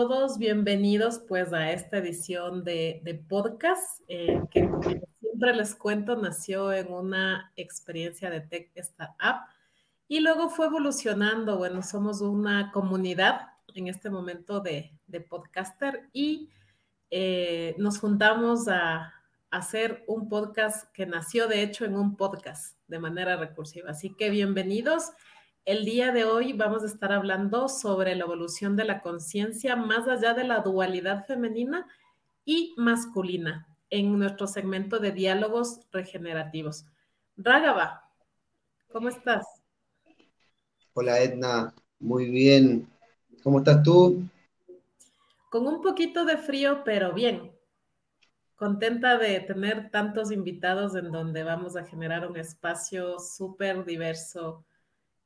Todos, bienvenidos pues a esta edición de, de podcast eh, que como siempre les cuento nació en una experiencia de Tech Startup y luego fue evolucionando, bueno, somos una comunidad en este momento de, de podcaster y eh, nos juntamos a, hacer un podcast que nació de hecho en un podcast de manera recursiva. Así que bienvenidos. El día de hoy vamos a estar hablando sobre la evolución de la conciencia más allá de la dualidad femenina y masculina en nuestro segmento de diálogos regenerativos. Rágaba, ¿cómo estás? Hola Edna, muy bien. ¿Cómo estás tú? Con un poquito de frío, pero bien contenta de tener tantos invitados en donde vamos a generar un espacio súper diverso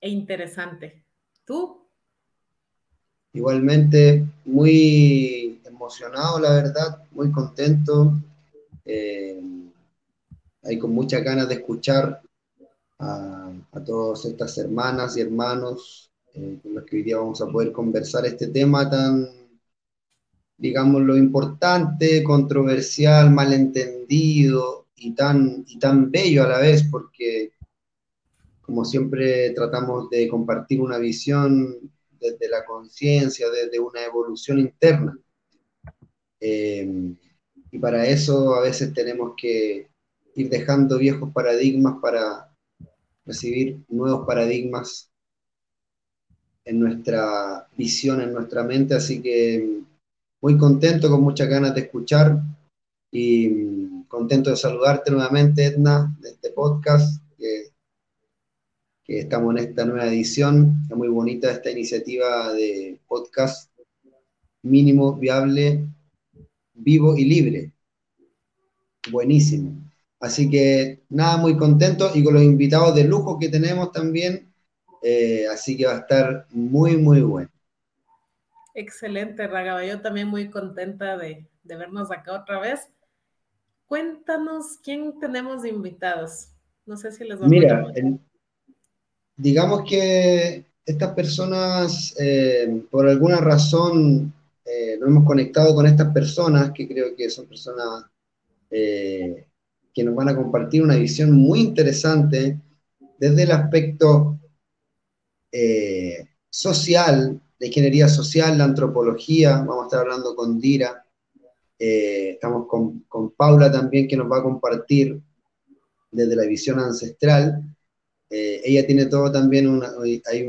e interesante. ¿Tú? Igualmente, muy emocionado, la verdad, muy contento. Eh, hay con muchas ganas de escuchar a, todas estas hermanas y hermanos eh, con los que hoy día vamos a poder conversar este tema tan digamos, lo importante, controversial, malentendido y tan, y tan bello a la vez, porque como siempre tratamos de compartir una visión desde la conciencia, desde una evolución interna. Eh, y para eso a veces tenemos que ir dejando viejos paradigmas para recibir nuevos paradigmas en nuestra visión, en nuestra mente. Así que muy contento, con muchas ganas de escuchar y mm, contento de saludarte nuevamente, Edna, de este podcast, que, estamos en esta nueva edición. Es muy bonita esta iniciativa de podcast mínimo, viable, vivo y libre. Buenísimo. Así que nada, muy contento y con los invitados de lujo que tenemos también. Eh, así que va a estar muy, muy bueno. Excelente, Ragaba. Yo también muy contenta de, vernos acá otra vez. Cuéntanos quién tenemos invitados. No sé si les vamos Mira, a digamos que estas personas, eh, por alguna razón, eh, nos hemos conectado con estas personas, que creo que son personas eh, que nos van a compartir una visión muy interesante desde el aspecto social la ingeniería social, la antropología, vamos a estar hablando con Dira, estamos con, Paula también que nos va a compartir desde la visión ancestral. Eh, ella tiene todo también, una, hay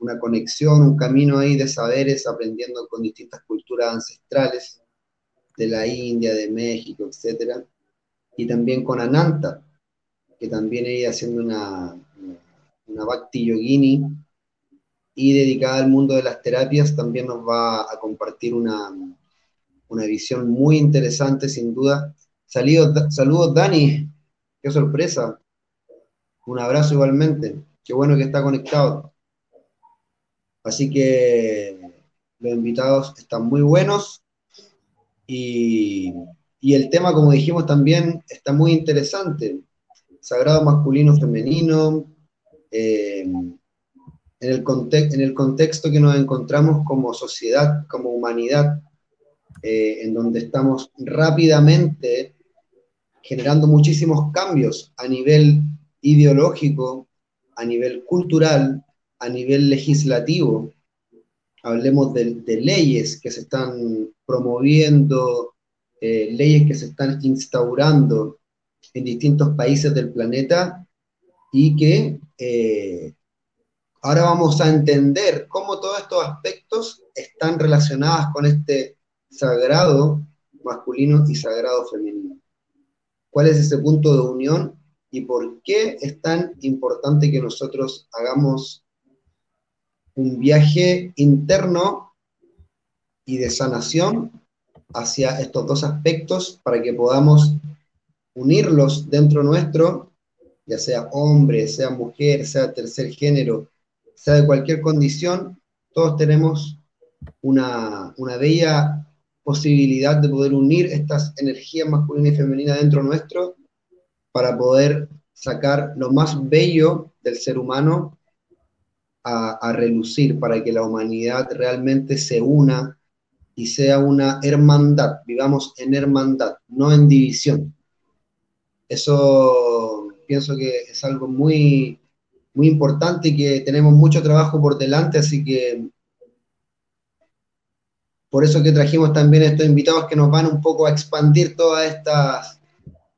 una conexión, un camino ahí de saberes, aprendiendo con distintas culturas ancestrales de la India, de México, etc. Y también con Ananta, que también ella haciendo una, una, Bhakti Yogini, y dedicada al mundo de las terapias, también nos va a compartir una, una visión muy interesante, sin duda. Saludos, saludos, Dani, qué sorpresa. Un abrazo igualmente, qué bueno que está conectado. Así que los invitados están muy buenos y, y el tema, como dijimos, también está muy interesante. Sagrado masculino, femenino. Eh, en el, en el contexto que nos encontramos como sociedad, como humanidad, eh, en donde estamos rápidamente generando muchísimos cambios a nivel ideológico, a nivel cultural, a nivel legislativo. Hablemos de, leyes que se están promoviendo, eh, leyes que se están instaurando en distintos países del planeta y que eh, Ahora vamos a entender cómo todos estos aspectos están relacionados con este sagrado masculino y sagrado femenino. ¿Cuál es ese punto de unión y por qué es tan importante que nosotros hagamos un viaje interno y de sanación hacia estos dos aspectos para que podamos unirlos dentro nuestro, ya sea hombre, sea mujer, sea tercer género, sea de cualquier condición, todos tenemos una, bella posibilidad de poder unir estas energías masculina y femenina dentro nuestro para poder sacar lo más bello del ser humano a, relucir, para que la humanidad realmente se una y sea una hermandad, vivamos en hermandad, no en división. Eso pienso que es algo muy, muy importante y que tenemos mucho trabajo por delante, así que por eso que trajimos también estos invitados que nos van un poco a expandir todas estas,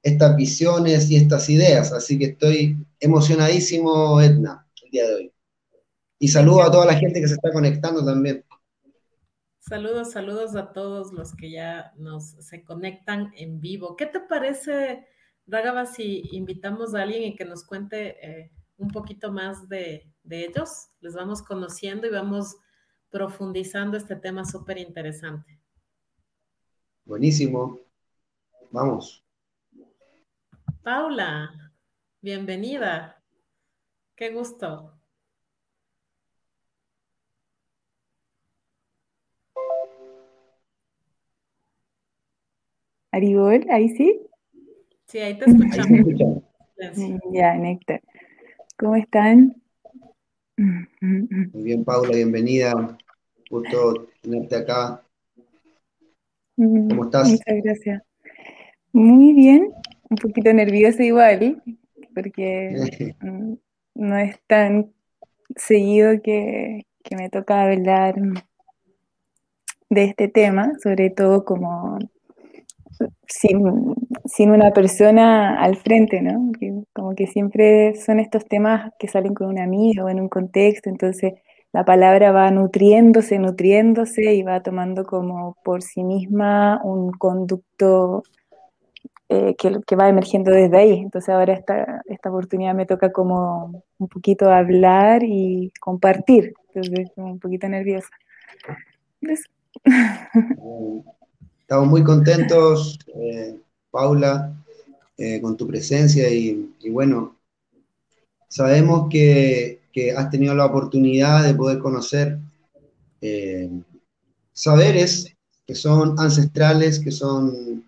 estas visiones y estas ideas. Así que estoy emocionadísimo, Edna, el día de hoy. Y saludo a toda la gente que se está conectando también. Saludos, saludos a todos los que ya nos se conectan en vivo. ¿Qué te parece, Ragaba, si invitamos a alguien y que nos cuente eh, un poquito más de, de ellos? Les vamos conociendo y vamos profundizando este tema súper interesante. Buenísimo. Vamos. Paula, bienvenida. Qué gusto. Aribol, ahí sí. Sí, ahí te escuchamos. Ya, Néctar. ¿Cómo están? Muy bien, Paula, bienvenida. Gusto tenerte acá. Mm, ¿Cómo estás? Muchas gracias. Muy bien, un poquito nerviosa igual, porque mm, no es tan seguido que, que me toca hablar de este tema, sobre todo como sin, una persona al frente, ¿no? como que siempre son estos temas que salen con un amigo o en un contexto, entonces la palabra va nutriéndose, nutriéndose y va tomando como por sí misma un conducto eh, que, va emergiendo desde ahí. Entonces ahora esta, esta oportunidad me toca como un poquito hablar y compartir, entonces un poquito nerviosa. Estamos muy contentos, eh, Paula, eh, con tu presencia y, bueno, sabemos que, has tenido la oportunidad de poder conocer saberes que son ancestrales, que son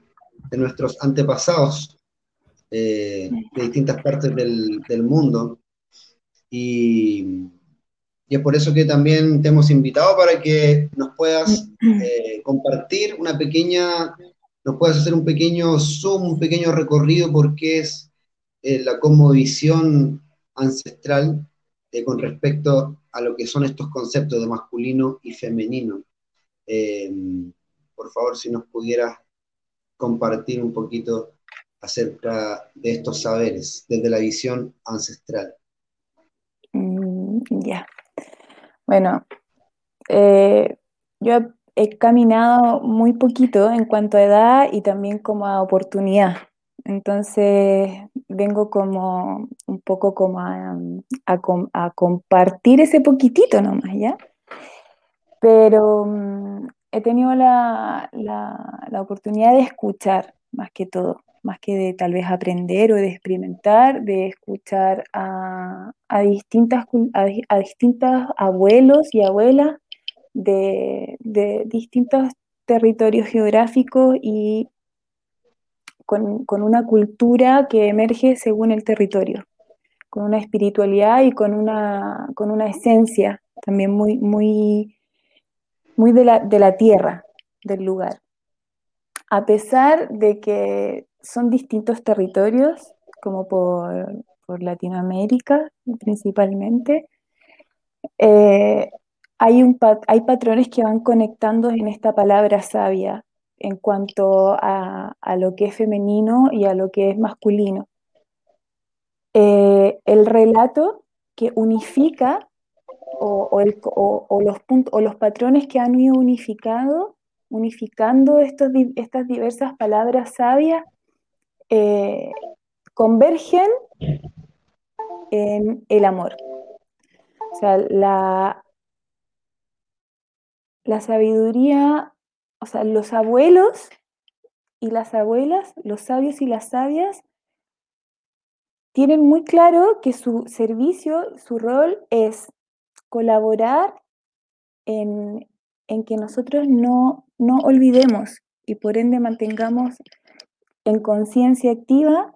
de nuestros antepasados de distintas partes del, del mundo. Y, y es por eso que también te hemos invitado para que nos puedas eh, compartir una pequeña, nos puedas hacer un pequeño zoom, un pequeño recorrido por qué es eh, la cosmovisión ancestral eh, con respecto a lo que son estos conceptos de masculino y femenino. por favor, si nos pudieras compartir un poquito acerca de estos saberes desde la visión ancestral. Mm, ya. Bueno, eh, yo he caminado muy poquito en cuanto a edad y también como a oportunidad. Entonces vengo como un poco como a, compartir ese poquitito nomás, ¿ya? Pero mm, he tenido la, la, oportunidad de escuchar más que todo más que de tal vez aprender o de experimentar, de escuchar a, distintas, a, distintos abuelos y abuelas de, distintos territorios geográficos y con, una cultura que emerge según el territorio, con una espiritualidad y con una, con una esencia también muy, muy, muy de, la, de la tierra, del lugar. A pesar de que son distintos territorios, como por, Latinoamérica principalmente. Eh, hay, un, hay patrones que van conectando en esta palabra sabia en cuanto a, lo que es femenino y a lo que es masculino. Eh, el relato que unifica o, los o los patrones que han ido unificado, unificando estos, estas diversas palabras sabias eh, convergen en el amor. O sea, la, la sabiduría, o sea, los abuelos y las abuelas, los sabios y las sabias, tienen muy claro que su servicio, su rol es colaborar en, que nosotros no, no olvidemos y por ende mantengamos en conciencia activa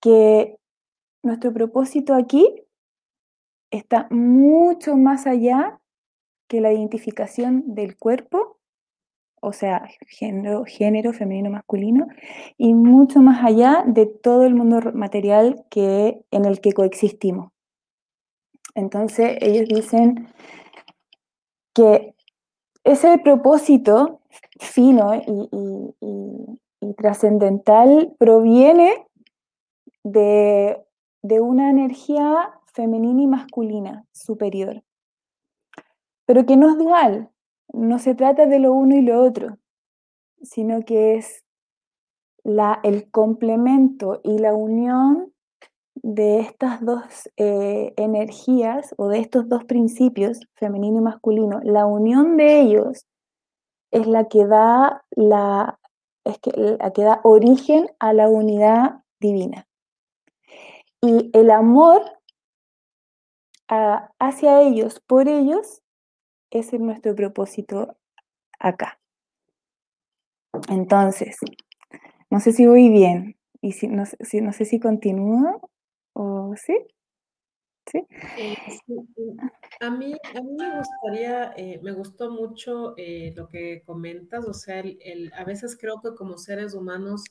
que nuestro propósito aquí está mucho más allá que la identificación del cuerpo, o sea, género, género femenino, masculino, y mucho más allá de todo el mundo material que, en el que coexistimos. Entonces ellos dicen que ese propósito fino y, trascendental proviene de, de una energía femenina y masculina superior, pero que no es dual, no se trata de lo uno y lo otro, sino que es la, el complemento y la unión de estas dos eh, energías o de estos dos principios, femenino y masculino, la unión de ellos es la que da la, es que, la que da origen a la unidad divina. Y el amor hacia ellos, por ellos, ese es nuestro propósito acá. Entonces, no sé si voy bien y si no, si, no sé si continúo o sí. ¿Sí? Eh, a, mí, a mí me gustaría, eh, me gustó mucho eh, lo que comentas, o sea, el, a veces creo que como seres humanos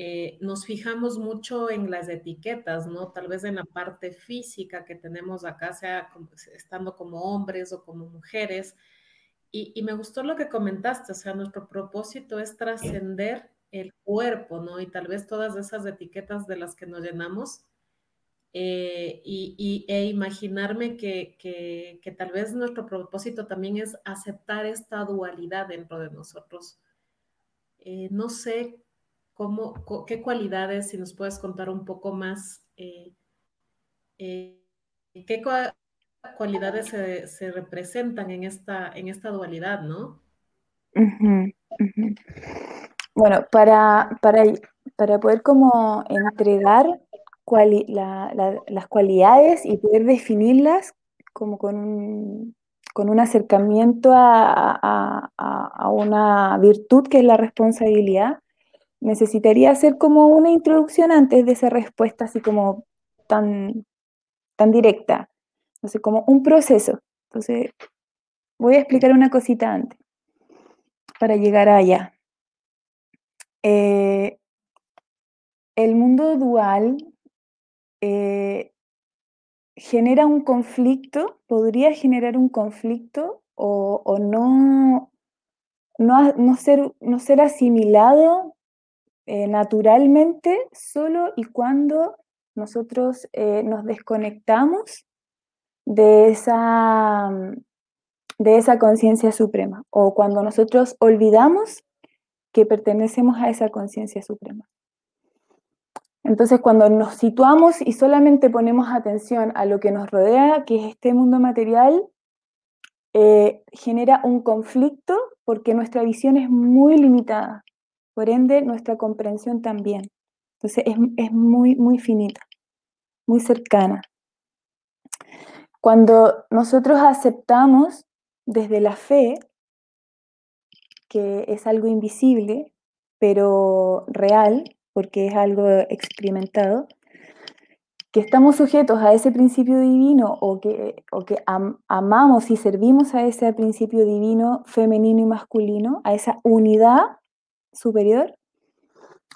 eh, nos fijamos mucho en las etiquetas, ¿no? Tal vez en la parte física que tenemos acá, sea estando como hombres o como mujeres. Y, me gustó lo que comentaste, o sea, nuestro propósito es trascender el cuerpo, ¿no? Y tal vez todas esas etiquetas de las que nos llenamos. Eh, y, e imaginarme que, que tal vez nuestro propósito también es aceptar esta dualidad dentro de nosotros. Eh, no sé cómo, qué cualidades, si nos puedes contar un poco más, eh, eh, qué cualidades se, representan en esta, en esta dualidad, ¿no? Bueno, para, para, para, poder como entregar las cualidades y poder definirlas como con un, con un acercamiento a, a, una virtud que es la responsabilidad, necesitaría hacer como una introducción antes de esa respuesta así como tan, tan directa. Entonces, como un proceso. Entonces, voy a explicar una cosita antes para llegar allá. Eh, el mundo dual eh, genera un conflicto, podría generar un conflicto o, no, no, no, ser, no ser asimilado eh, naturalmente solo y cuando nosotros eh, nos desconectamos de esa, de esa conciencia suprema o cuando nosotros olvidamos que pertenecemos a esa conciencia suprema. Entonces, cuando nos situamos y solamente ponemos atención a lo que nos rodea, que es este mundo material, eh, genera un conflicto porque nuestra visión es muy limitada. Por ende, nuestra comprensión también. Entonces es, muy, muy finita, muy cercana. Cuando nosotros aceptamos desde la fe, que es algo invisible, pero real, porque es algo experimentado, que estamos sujetos a ese principio divino o que, o que amamos y servimos a ese principio divino femenino y masculino, a esa unidad superior,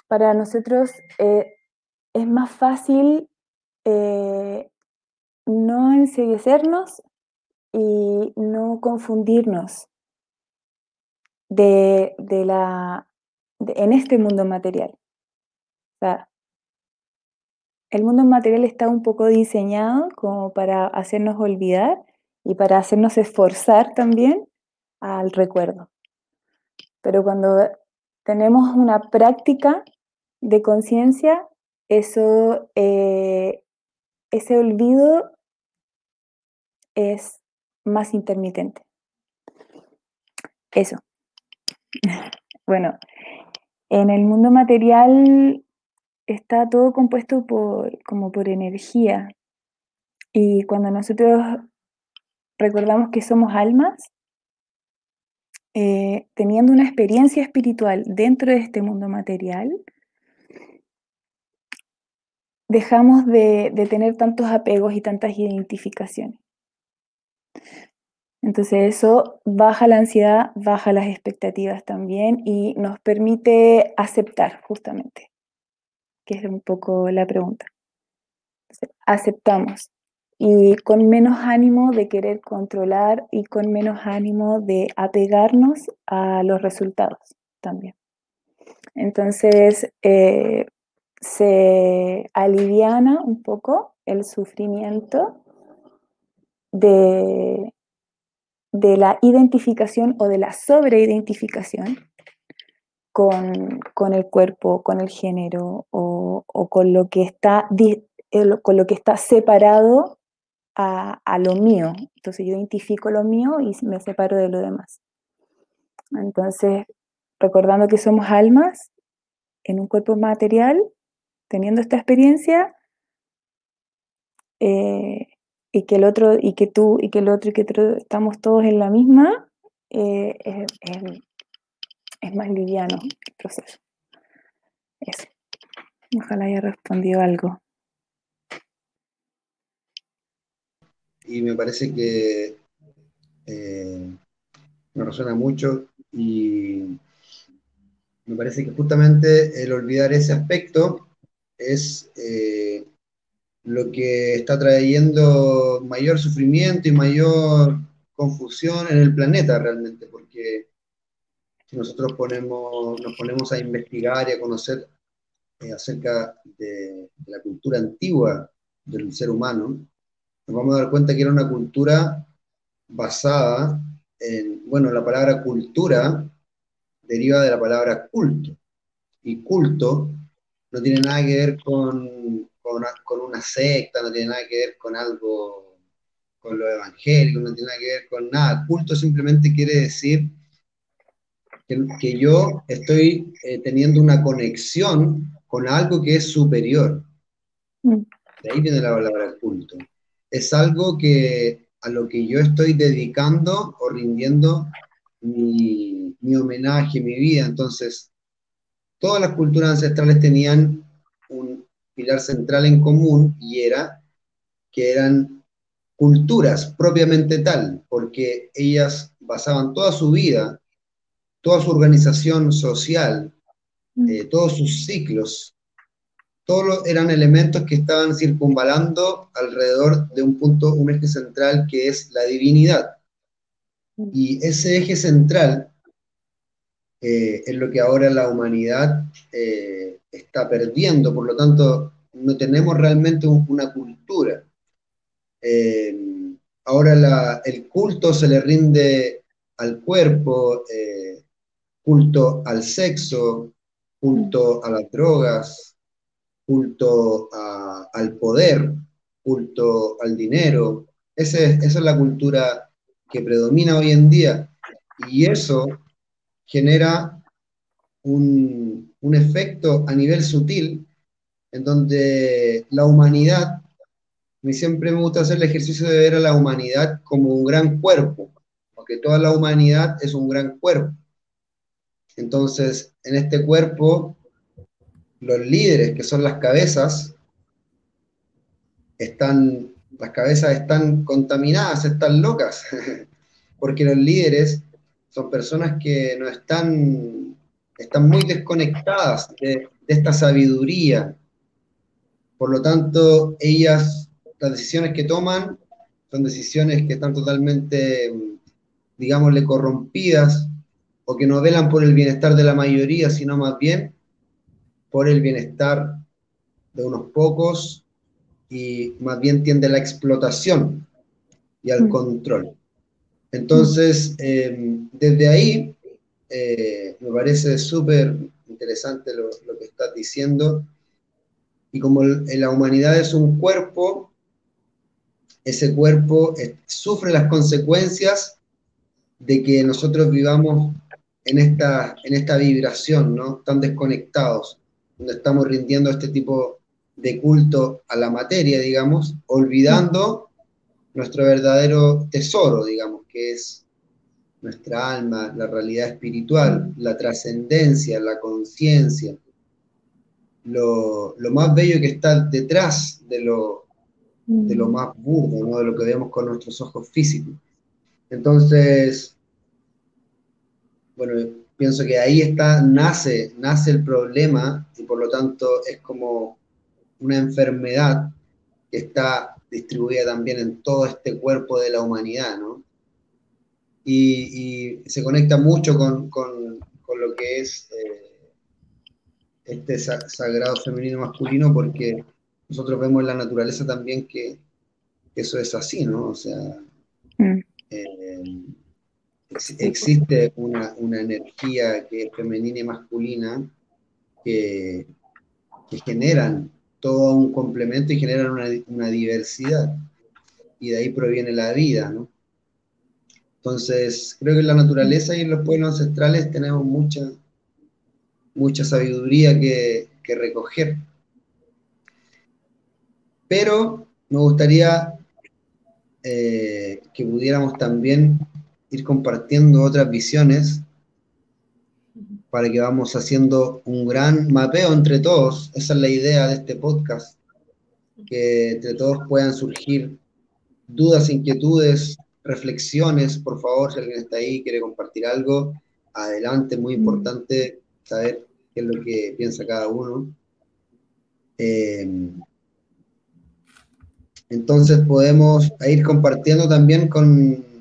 para nosotros eh, es más fácil eh, no enseguecernos y no confundirnos de, la, en este mundo material. El mundo material está un poco diseñado como para hacernos olvidar y para hacernos esforzar también al recuerdo. Pero cuando tenemos una práctica de conciencia, eso, eh, ese olvido es más intermitente. Eso. Bueno, en el mundo material está todo compuesto por, como por energía. Y cuando nosotros recordamos que somos almas, eh, teniendo una experiencia espiritual dentro de este mundo material, dejamos de, tener tantos apegos y tantas identificaciones. Entonces eso baja la ansiedad, baja las expectativas también y nos permite aceptar justamente, que es un poco la pregunta. aceptamos y con menos ánimo de querer controlar y con menos ánimo de apegarnos a los resultados también. Entonces, eh, se aliviana un poco el sufrimiento de, de la identificación o de la sobreidentificación con, con el cuerpo, con el género o, con, lo que está, con lo que está separado a, a, lo mío. Entonces yo identifico lo mío y me separo de lo demás. Entonces, recordando que somos almas en un cuerpo material, teniendo esta experiencia, eh, y que el otro, y que tú, y que el otro, y que otro, estamos todos en la misma, eh, es, más liviano el proceso. Eso. Ojalá haya respondido algo. Y me parece que eh, me resuena mucho y me parece que justamente el olvidar ese aspecto es eh, lo que está trayendo mayor sufrimiento y mayor confusión en el planeta realmente, porque nosotros ponemos, nos ponemos a investigar y a conocer eh, acerca de, la cultura antigua del ser humano, nos vamos a dar cuenta que era una cultura basada en, bueno, la palabra cultura deriva de la palabra culto, y culto no tiene nada que ver con, con, una secta, no tiene nada que ver con algo, con lo evangélico, no tiene nada que ver con nada. Culto simplemente quiere decir que, yo estoy eh, teniendo una conexión con algo que es superior. Mm. De ahí viene la palabra culto. Es algo que a lo que yo estoy dedicando o rindiendo mi, mi homenaje, mi vida. Entonces, todas las culturas ancestrales tenían un pilar central en común y era que eran culturas propiamente tal, porque ellas basaban toda su vida, toda su organización social, mm. eh, todos sus ciclos, todos eran elementos que estaban circunvalando alrededor de un punto, un eje central que es la divinidad. Mm. Y ese eje central eh, es lo que ahora la humanidad eh, está perdiendo, por lo tanto no tenemos realmente una cultura. Eh, ahora el culto se le rinde al cuerpo, culto al sexo, culto a las drogas, culto al poder, culto al dinero. esa es la cultura que predomina hoy en día. Y eso genera un, efecto a nivel sutil en donde la humanidad, a mí siempre me gusta hacer el ejercicio de ver a la humanidad como un gran cuerpo, porque toda la humanidad es un gran cuerpo. Entonces, en este cuerpo, los líderes, que son las cabezas, están, las cabezas están contaminadas, están locas, porque los líderes son personas que no están, están muy desconectadas de, esta sabiduría. Por lo tanto, ellas, las decisiones que toman, son decisiones que están totalmente, digámosle, corrompidas o que no velan por el bienestar de la mayoría, sino más bien por el bienestar de unos pocos y más bien tiende a la explotación y al mm. control. Entonces, em, desde ahí, eh, me parece súper interesante lo, que estás diciendo. Y como la humanidad es un cuerpo, ese cuerpo sufre las consecuencias de que nosotros vivamos en esta, en esta vibración, ¿no? Tan desconectados, donde estamos rindiendo este tipo de culto a la materia, digamos, olvidando nuestro verdadero tesoro, digamos, que es nuestra alma, la realidad espiritual, la trascendencia, la conciencia. lo, más bello que está detrás de lo, de lo mm. más burdo, ¿no? de lo que vemos con nuestros ojos físicos. Entonces, bueno, pienso que ahí está, nace, nace el problema y por lo tanto es como una enfermedad que está distribuida también en todo este cuerpo de la humanidad, ¿no? Y, se conecta mucho con, lo que es eh, este sagrado femenino masculino porque nosotros vemos en la naturaleza también que, eso es así, ¿no? O sea, mm. eh, existe una, energía que es femenina y masculina que, que generan todo un complemento y generan una, diversidad. Y de ahí proviene la vida, ¿no? Entonces, creo que en la naturaleza y en los pueblos ancestrales tenemos mucha, mucha sabiduría que, recoger. Pero me gustaría eh, que pudiéramos también ir compartiendo otras visiones para que vamos haciendo un gran mapeo entre todos. Esa es la idea de este podcast, que entre todos puedan surgir dudas, inquietudes, reflexiones. Por favor, si alguien está ahí, quiere compartir algo, adelante, muy importante saber qué es lo que piensa cada uno. Eh, entonces podemos ir compartiendo también con,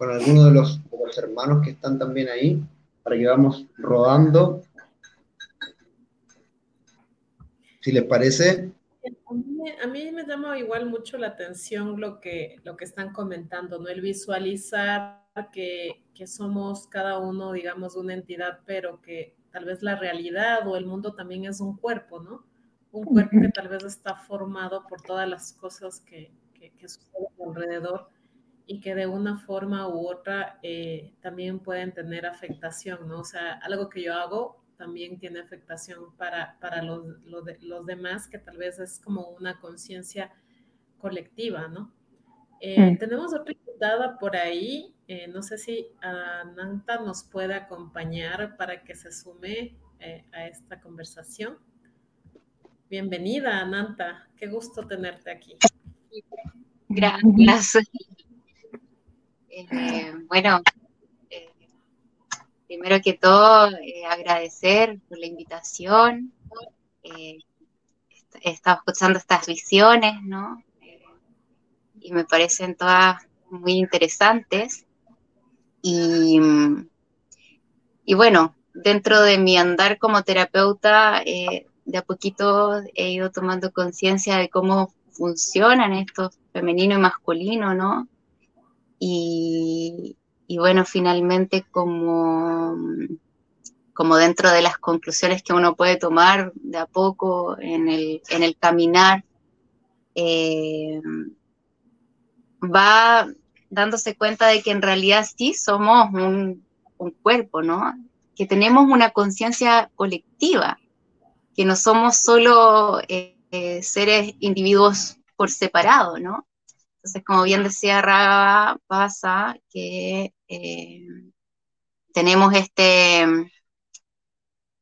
con algunos de los, de los hermanos que están también ahí para que vamos rodando. Si les parece. A mí, me llama igual mucho la atención lo que, lo que están comentando, ¿no? El visualizar que, que somos cada uno, digamos, una entidad, pero que tal vez la realidad o el mundo también es un cuerpo, ¿no? Un cuerpo que tal vez está formado por todas las cosas que, que, que suceden alrededor y que de una forma u otra eh, también pueden tener afectación, ¿no? O sea, algo que yo hago también tiene afectación para, para los, los, demás, que tal vez es como una conciencia colectiva, ¿no? Eh, mm. Tenemos otra invitada por ahí, eh, no sé si Ananta nos puede acompañar para que se sume a esta conversación. Bienvenida, Ananta, qué gusto tenerte aquí. Gracias. Eh, bueno, eh, primero que todo, eh, agradecer por la invitación. he estado escuchando estas visiones, ¿no? y me parecen todas muy interesantes. Y, y bueno, dentro de mi andar como terapeuta, de a poquito he ido tomando conciencia de cómo funcionan estos femenino y masculino, ¿no? Y, bueno, finalmente como, como dentro de las conclusiones que uno puede tomar de a poco en el, caminar, eh, va dándose cuenta de que en realidad sí somos un, cuerpo, ¿no? Que tenemos una conciencia colectiva, que no somos solo eh, eh, seres individuos por separado, ¿no? Entonces, como bien decía Raga, pasa que eh, tenemos este,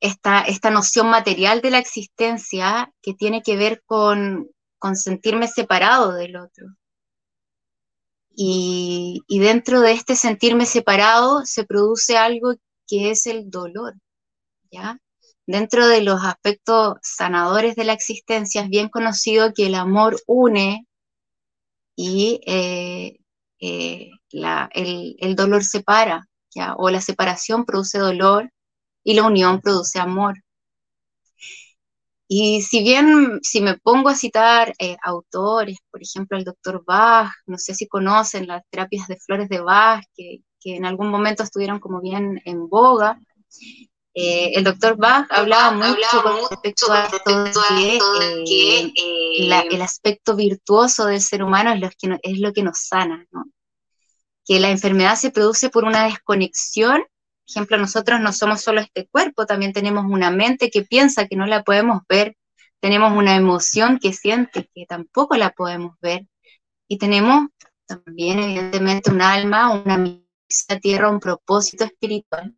esta, esta, noción material de la existencia que tiene que ver con, sentirme separado del otro. Y, y, dentro de este sentirme separado se produce algo que es el dolor, ¿ya? Dentro de los aspectos sanadores de la existencia es bien conocido que el amor une y eh, eh, el, dolor separa, ¿ya? o la separación produce dolor y la unión produce amor. Y si bien, si me pongo a citar eh, autores, por ejemplo, el doctor Bach, no sé si conocen las terapias de flores de Bach, que, que en algún momento estuvieron como bien en boga, eh, el doctor Bach hablaba mucho con respecto a que, eh, eh, el aspecto virtuoso del ser humano es lo que, es lo que nos sana, ¿no? que la enfermedad se produce por una desconexión. Por ejemplo, nosotros no somos solo este cuerpo, también tenemos una mente que piensa que no la podemos ver, tenemos una emoción que siente que tampoco la podemos ver, y tenemos también, evidentemente, un alma, una misión tierra, un propósito espiritual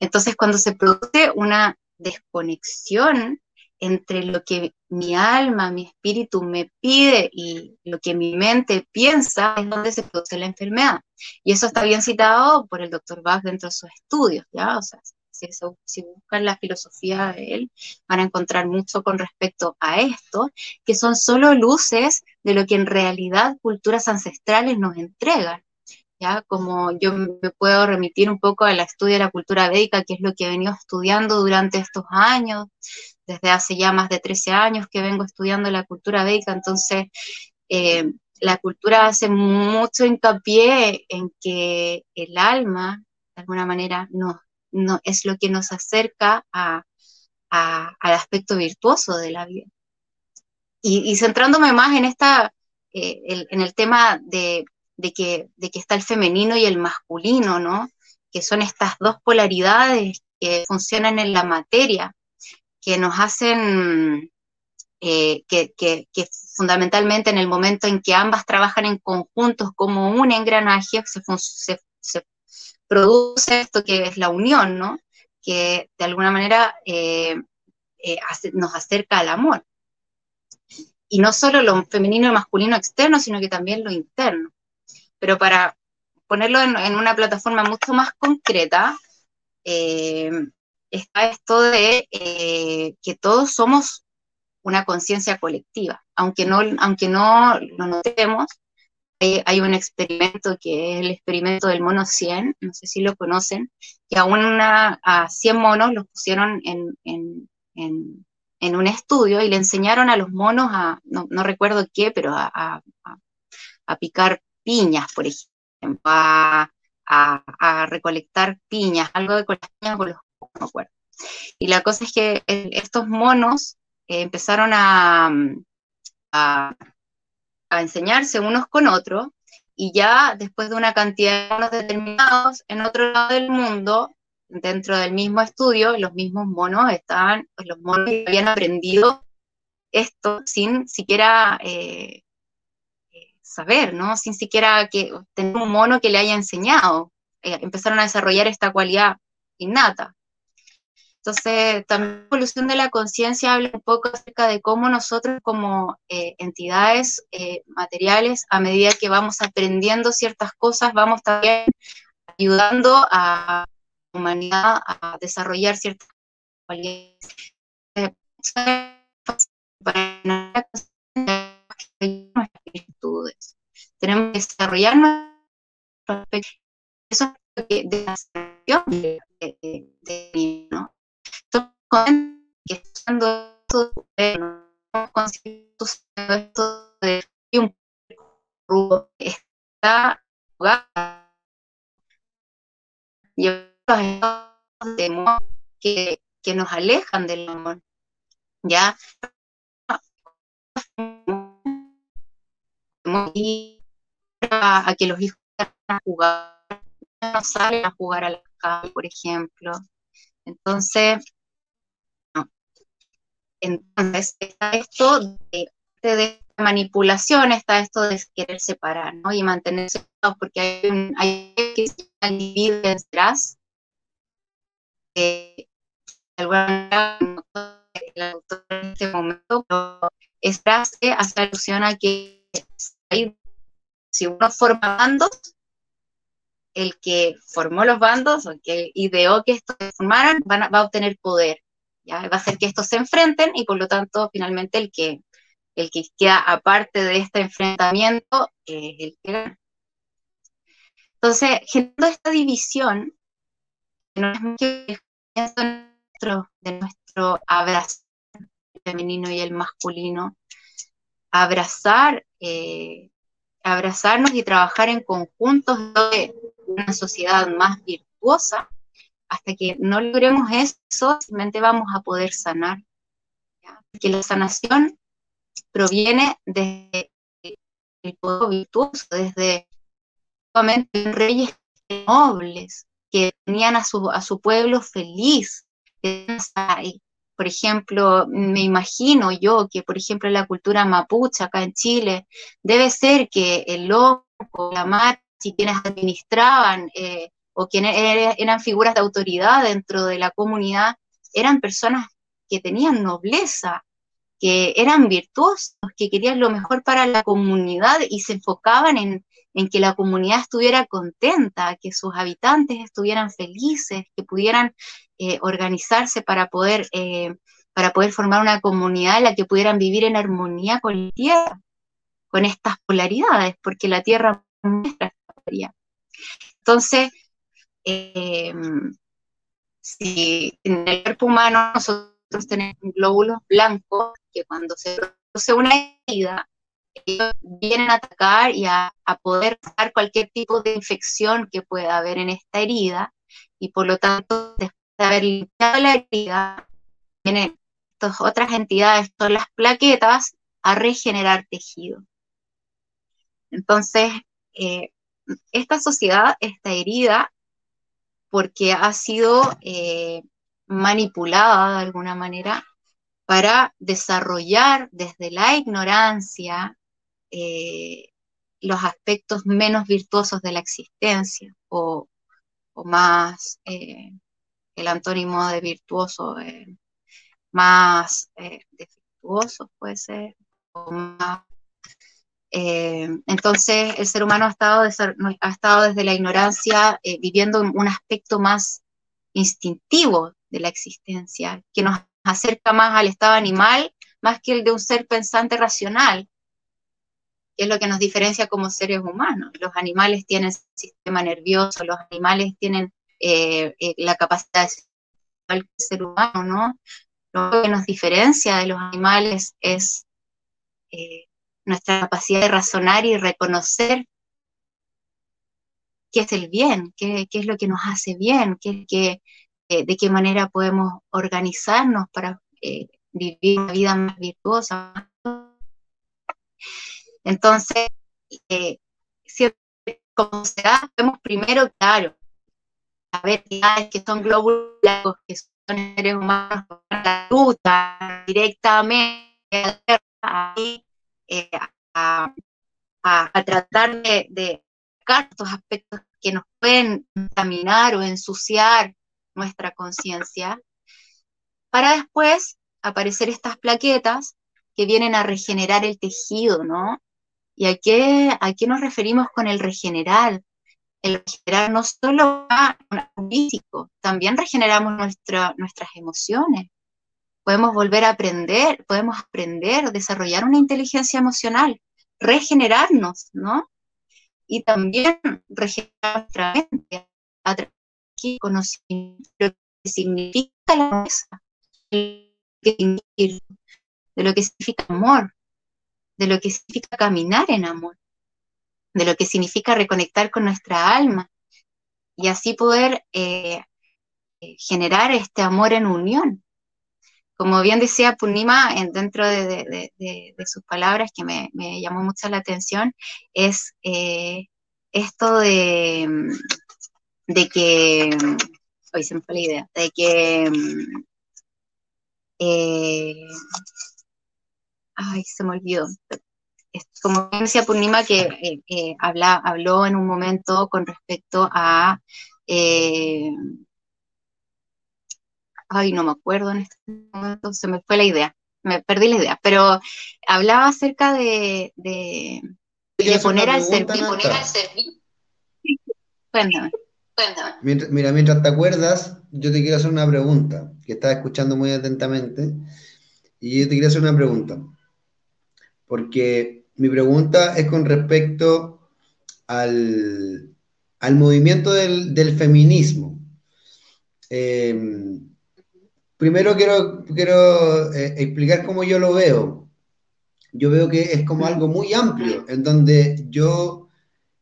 entonces, cuando se produce una desconexión entre lo que mi alma, mi espíritu me pide y lo que mi mente piensa es donde se produce la enfermedad. Y eso está bien citado por el doctor Bach dentro de sus estudios, ¿ya? O sea, si, buscan la filosofía de él, van a encontrar mucho con respecto a esto, que son solo luces de lo que en realidad culturas ancestrales nos entregan. ¿Ya? Como yo me puedo remitir un poco al estudio de la cultura védica, que es lo que he venido estudiando durante estos años, desde hace ya más de 13 años que vengo estudiando la cultura védica, entonces eh, la cultura hace mucho hincapié en que el alma, de alguna manera, no, no, es lo que nos acerca a, al aspecto virtuoso de la vida. Y, centrándome más en, esta, eh, en el tema de, que, de que está el femenino y el masculino, ¿no? que son estas dos polaridades que funcionan en la materia, que nos hacen, eh, que, fundamentalmente en el momento en que ambas trabajan en conjuntos como un engranaje, se, se, produce esto que es la unión, ¿no? Que de alguna manera eh, eh, nos acerca al amor. Y no solo lo femenino y masculino externo, sino que también lo interno. Pero para ponerlo en, una plataforma mucho más concreta, eh, está esto de que todos somos una conciencia colectiva, aunque no, aunque no lo notemos, hay, un experimento que es el experimento del mono 100, no sé si lo conocen, que a, una, a 100 monos los pusieron en, un estudio y le enseñaron a los monos a, no, recuerdo qué, pero a, picar piñas, por ejemplo, a, recolectar piñas, algo de con las piñas con los no acuerdo. Y la cosa es que estos monos eh, empezaron a, a enseñarse unos con otros y ya después de una cantidad de monos determinados en otro lado del mundo, dentro del mismo estudio, los mismos monos estaban, los monos habían aprendido esto sin siquiera eh, saber, ¿no? Sin siquiera que tener un mono que le haya enseñado. Eh, empezaron a desarrollar esta cualidad innata. Entonces, también la evolución de la conciencia habla un poco acerca de cómo nosotros como eh, entidades eh, materiales, a medida que vamos aprendiendo ciertas cosas, vamos también ayudando a la humanidad a desarrollar ciertas cualidades. Tenemos que desarrollar nuestras eso de, de, de, de, ¿no? que estando esto de un rubo está jugada y de que, que nos alejan del amor ya a, que los hijos a jugar no salen a jugar a la calle por ejemplo entonces entonces, está esto de, de manipulación, está esto de querer separar, ¿no? Y mantenerse porque hay, un, hay que dividir detrás. Eh, de alguna manera, el autor en este momento es frase hace alusión a que si uno forma bandos, el que formó los bandos o que ideó que estos se formaran va a obtener poder. Va a hacer que estos se enfrenten y por lo tanto finalmente el que, el que queda aparte de este enfrentamiento es el que gana. Entonces, generando esta división, no es mucho de nuestro, de nuestro abrazo el femenino y el masculino, abrazar, eh, abrazarnos y trabajar en conjunto de una sociedad más virtuosa, hasta que no logremos eso, simplemente vamos a poder sanar. Porque la sanación proviene desde el poder virtuoso, desde reyes nobles que tenían a su, a su pueblo feliz. Por ejemplo, me imagino yo que, por ejemplo, la cultura mapuche acá en Chile, debe ser que el loco, la machi, quienes administraban eh, o quienes eran figuras de autoridad dentro de la comunidad, eran personas que tenían nobleza, que eran virtuosos, que querían lo mejor para la comunidad y se enfocaban en, que la comunidad estuviera contenta, que sus habitantes estuvieran felices, que pudieran eh, organizarse para poder, eh, para poder formar una comunidad en la que pudieran vivir en armonía con la tierra, con estas polaridades, porque la tierra muestra esta polaridad. Entonces, eh, si en el cuerpo humano nosotros tenemos glóbulos blancos que cuando se produce una herida, ellos vienen a atacar y a, poder dar cualquier tipo de infección que pueda haber en esta herida, y por lo tanto, después de haber limpiado la herida, vienen estas otras entidades, todas las plaquetas, a regenerar tejido. Entonces, eh, esta sociedad está herida porque ha sido eh, manipulada de alguna manera para desarrollar desde la ignorancia eh, los aspectos menos virtuosos de la existencia o, más eh, el antónimo de virtuoso, más defectuoso puede ser, o más eh, entonces, el ser humano ha estado, ha estado desde la ignorancia eh, viviendo un aspecto más instintivo de la existencia, que nos acerca más al estado animal, más que el de un ser pensante racional, que es lo que nos diferencia como seres humanos. Los animales tienen sistema nervioso, los animales tienen eh, la capacidad de ser humano, ¿no? Lo que nos diferencia de los animales es nuestra capacidad de razonar y reconocer qué es el bien, qué, es lo que nos hace bien, qué, eh, de qué manera podemos organizarnos para eh, vivir una vida más virtuosa. Entonces, eh, como se da, vemos primero, claro, a ver que son glóbulos que son seres humanos la ruta directamente ahí eh, a, tratar de, de estos aspectos que nos pueden contaminar o ensuciar nuestra conciencia, para después aparecer estas plaquetas que vienen a regenerar el tejido, ¿no? ¿Y a qué, a qué nos referimos con el regenerar? El regenerar no solo a un físico, también regeneramos nuestra, nuestras emociones, podemos volver a aprender, podemos aprender, desarrollar una inteligencia emocional, regenerarnos, ¿no? Y también regenerar nuestra mente a través de conocimiento de lo que significa la mesa, de lo que significa amor, de lo que significa caminar en amor, de lo que significa reconectar con nuestra alma y así poder eh, eh, generar este amor en unión. Como bien decía Purnima dentro de, sus palabras, que me, llamó mucho la atención, es eh, esto de, que, hoy se me fue la idea, de que, eh, ay, se me olvidó. Como decía Purnima, que eh, habla, habló en un momento con respecto a ay, no me acuerdo en este momento, se me fue la idea, me perdí la idea, pero hablaba acerca de, de, poner al servicio. Cuéntame. Cuéntame. mira, mientras te acuerdas, yo te quiero hacer una pregunta, que estaba escuchando muy atentamente, y yo te quiero hacer una pregunta, porque mi pregunta es con respecto al, al movimiento del, del feminismo. Eh, Primero quiero, quiero eh, explicar cómo yo lo veo. Yo veo que es como algo muy amplio, en donde yo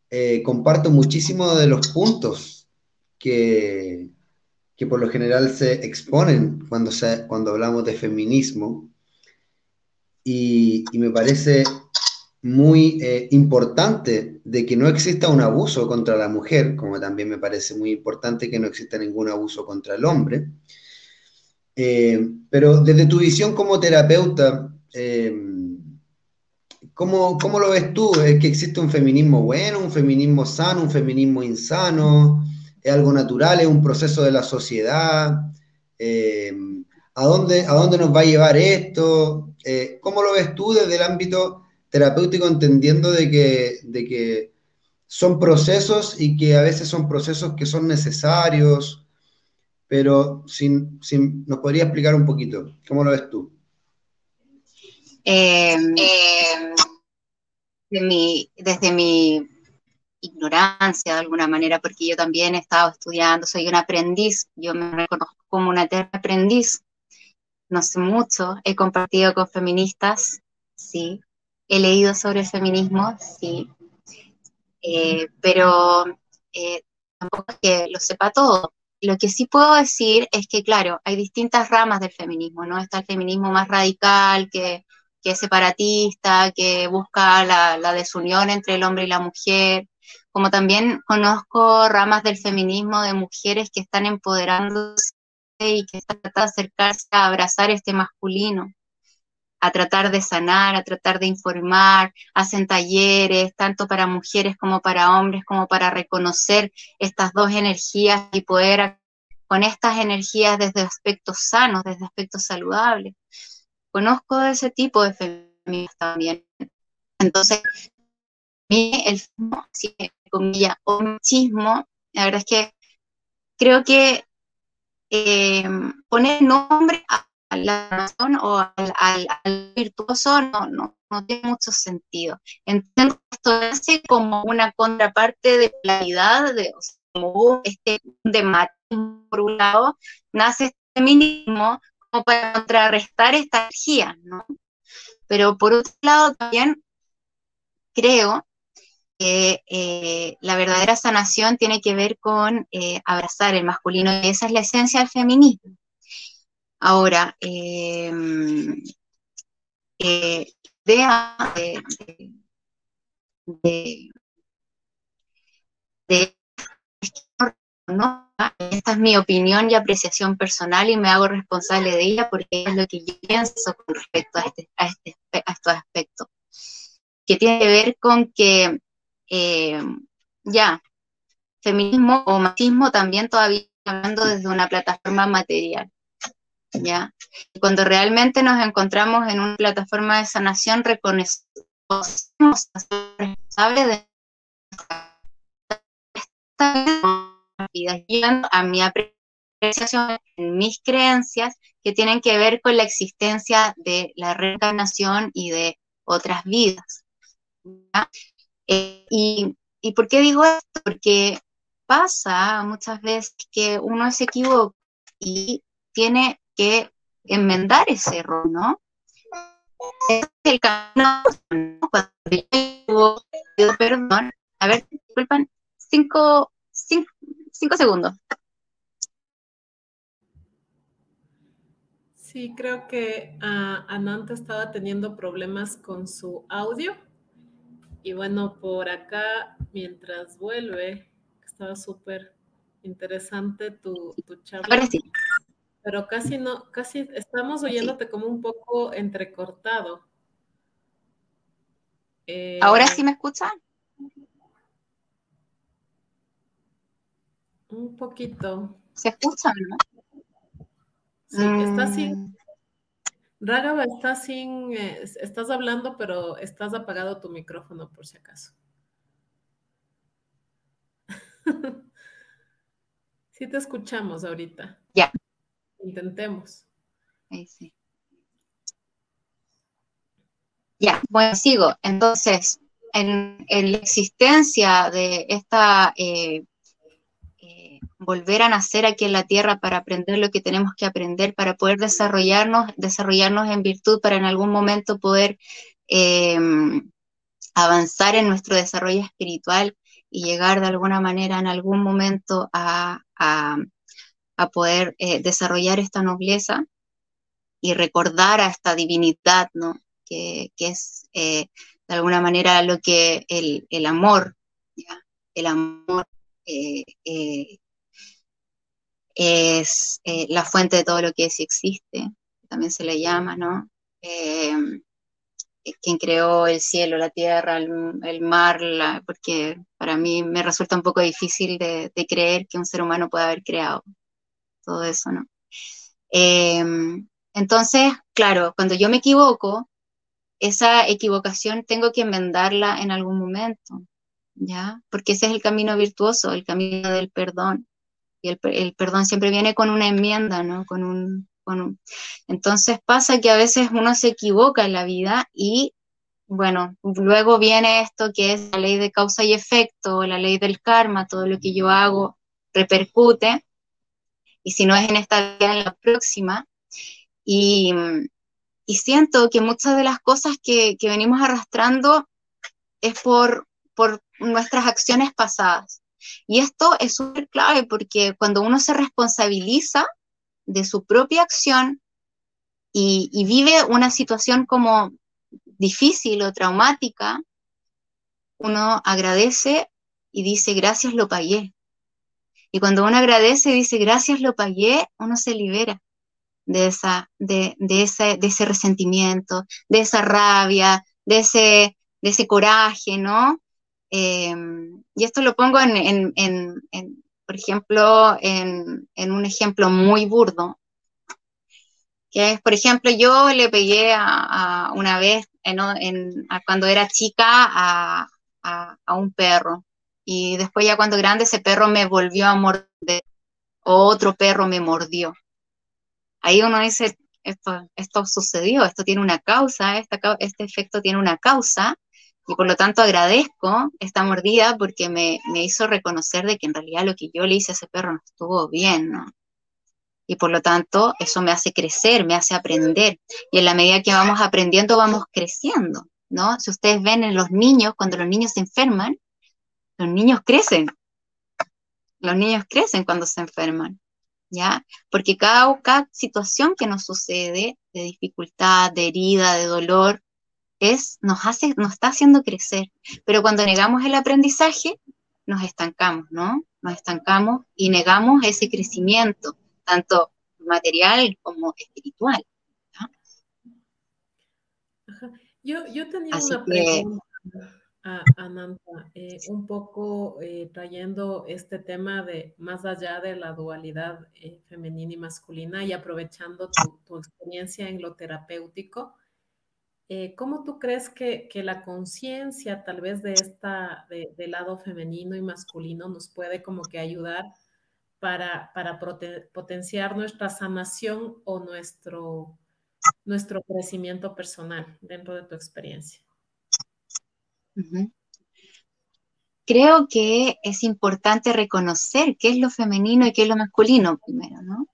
eh, comparto muchísimo de los puntos que, que por lo general se exponen cuando, se, cuando hablamos de feminismo. Y, me parece muy eh, importante de que no exista un abuso contra la mujer, como también me parece muy importante que no exista ningún abuso contra el hombre. Eh, pero desde tu visión como terapeuta, eh, ¿cómo, lo ves tú? ¿Es que existe un feminismo bueno, un feminismo sano, un feminismo insano? ¿Es algo natural? ¿Es un proceso de la sociedad? ¿a, dónde, ¿A dónde nos va a llevar esto? Eh, ¿Cómo lo ves tú desde el ámbito terapéutico, entendiendo de que, de que son procesos y que a veces son procesos que son necesarios? Pero sin, sin, ¿nos podría explicar un poquito? ¿Cómo lo ves tú? Eh, mi, desde mi ignorancia de alguna manera, porque yo también he estado estudiando, soy una aprendiz, yo me reconozco como una eterna aprendiz, no sé mucho, he compartido con feministas, sí, he leído sobre el feminismo, sí, eh, pero eh, tampoco es que lo sepa todo. Lo que sí puedo decir es que, claro, hay distintas ramas del feminismo, ¿no? Está el feminismo más radical, que que es separatista, que busca la, desunión entre el hombre y la mujer, como también conozco ramas del feminismo de mujeres que están empoderándose y que tratando de acercarse a abrazar este masculino, a tratar de sanar, a tratar de informar, hacen talleres tanto para mujeres como para hombres, como para reconocer estas dos energías y poder con estas energías desde aspectos sanos, desde aspectos saludables conozco ese tipo de feminismo también. Entonces, el si comilla, o machismo, la verdad es que creo que eh, poner nombre a la nación o al, virtuoso no, no, tiene mucho sentido. Entiendo esto como una contraparte de claridad, de, como este de machismo por un lado, nace este feminismo para contrarrestar esta energía, ¿no? Pero por otro lado también creo que eh, la verdadera sanación tiene que ver con eh, abrazar el masculino y esa es la esencia del feminismo. Ahora, eh, idea de. Esta es mi opinión y apreciación personal y me hago responsable de ella porque es lo que yo pienso con respecto a, este, a, este, a estos aspectos, que tiene que ver con que eh, ya, feminismo o machismo también todavía hablando desde una plataforma material. ¿ya? Cuando realmente nos encontramos en una plataforma de sanación, reconocemos responsables de esta a mi apreciación, en mis creencias, que tienen que ver con la existencia de la reencarnación y de otras vidas. Eh, y, y, por qué digo esto? Porque pasa muchas veces que uno se equivoca y tiene que enmendar ese error, ¿no? Es el camino, cuando yo perdón, a ver, disculpan, cinco, cinco, cinco segundos. Sí, creo que uh, Ananta estaba teniendo problemas con su audio. Y bueno, por acá, mientras vuelve, estaba súper interesante tu, tu charla. Pero casi no, casi estamos oyéndote como un poco entrecortado. ¿Ahora sí me escuchan? Un poquito. ¿Se escucha, no? Sí, está sin. Rágaba está sin. Eh, estás hablando, pero estás apagado tu micrófono por si acaso. sí, te escuchamos ahorita. Ya. Intentemos. Ahí sí. Ya, bueno, sigo. Entonces, en, la existencia de esta eh, volver a nacer aquí en la tierra para aprender lo que tenemos que aprender, para poder desarrollarnos, desarrollarnos en virtud, para en algún momento poder eh, avanzar en nuestro desarrollo espiritual y llegar de alguna manera en algún momento a, poder eh, desarrollar esta nobleza y recordar a esta divinidad, ¿no? Que, es eh, de alguna manera lo que el, amor, el amor es eh, la fuente de todo lo que sí existe, también se le llama, ¿no? Eh, quien creó el cielo, la tierra, el, mar, porque para mí me resulta un poco difícil de, creer que un ser humano pueda haber creado todo eso, ¿no? Em, entonces, claro, cuando yo me equivoco, esa equivocación tengo que enmendarla en algún momento, ¿ya? Porque ese es el camino virtuoso, el camino del perdón. Y el, perdón siempre viene con una enmienda, ¿no? Con un, con un... Entonces pasa que a veces uno se equivoca en la vida y, bueno, luego viene esto que es la ley de causa y efecto, la ley del karma, todo lo que yo hago repercute, y si no es en esta vida, en la próxima. Y, y siento que muchas de las cosas que, que venimos arrastrando es por, por nuestras acciones pasadas. Y esto es súper clave porque cuando uno se responsabiliza de su propia acción y, y, vive una situación como difícil o traumática, uno agradece y dice, gracias, lo pagué. Y cuando uno agradece y dice, gracias, lo pagué, uno se libera de, esa, de, de, ese, de ese resentimiento, de esa rabia, de ese, de ese coraje, ¿no? Em, y esto lo pongo en, en, en, por ejemplo, en, un ejemplo muy burdo, que es, por ejemplo, yo le pegué a, una vez, cuando era chica, a, a, un perro, y después ya cuando grande ese perro me volvió a morder, o otro perro me mordió. Ahí uno dice, esto, esto sucedió, esto tiene una causa, este efecto tiene una causa, y por lo tanto agradezco esta mordida porque me, hizo reconocer de que en realidad lo que yo le hice a ese perro no estuvo bien, ¿no? Y por lo tanto eso me hace crecer, me hace aprender. Y en la medida que vamos aprendiendo, vamos creciendo, ¿no? Si ustedes ven en los niños, cuando los niños se enferman, los niños crecen. Los niños crecen cuando se enferman. ¿ya? Porque cada, cada situación que nos sucede, de dificultad, de herida, de dolor, es, nos, hace, nos está haciendo crecer. Pero cuando negamos el aprendizaje, nos estancamos, ¿no? Nos estancamos y negamos ese crecimiento, tanto material como espiritual. Yo, yo tenía una pregunta a Ananta, eh, un poco eh, trayendo este tema de más allá de la dualidad eh, femenina y masculina y aprovechando tu, experiencia en lo terapéutico, ¿cómo tú crees que, la conciencia tal vez de esta, del lado femenino y masculino nos puede como que ayudar para, para potenciar nuestra sanación o nuestro, nuestro crecimiento personal dentro de tu experiencia? Creo que es importante reconocer qué es lo femenino y qué es lo masculino primero, ¿no?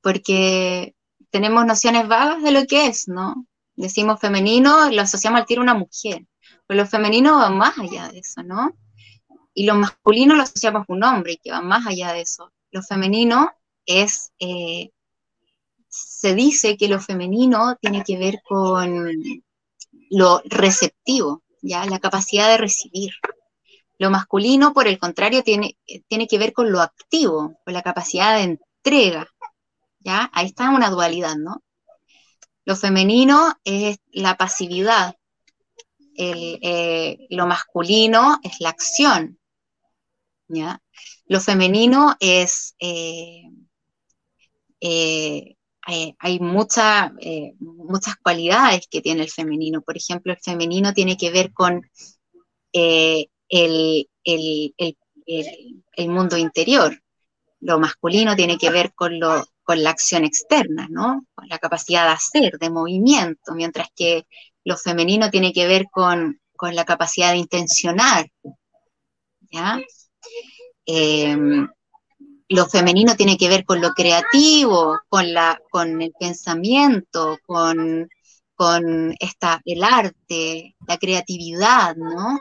Porque tenemos nociones vagas de lo que es, ¿no? Decimos femenino, lo asociamos al tiro a una mujer, pero lo femenino va más allá de eso, ¿no? Y lo masculino lo asociamos a un hombre, que va más allá de eso. Lo femenino es, eh, se dice que lo femenino tiene que ver con lo receptivo, ¿ya? La capacidad de recibir. Lo masculino, por el contrario, tiene, tiene que ver con lo activo, con la capacidad de entrega, ¿ya? Ahí está una dualidad, ¿no? Lo femenino es la pasividad, eh, lo masculino es la acción, ¿ya? Lo femenino es eh, eh, hay eh, muchas cualidades que tiene el femenino. Por ejemplo, el femenino tiene que ver con eh, el, mundo interior. Lo masculino tiene que ver con, lo, con la acción externa, ¿no? Con la capacidad de hacer, de movimiento, mientras que lo femenino tiene que ver con, con la capacidad de intencionar, ¿ya? lo femenino tiene que ver con lo creativo, con, la, con el pensamiento, con, con esta, el arte, la creatividad, ¿no?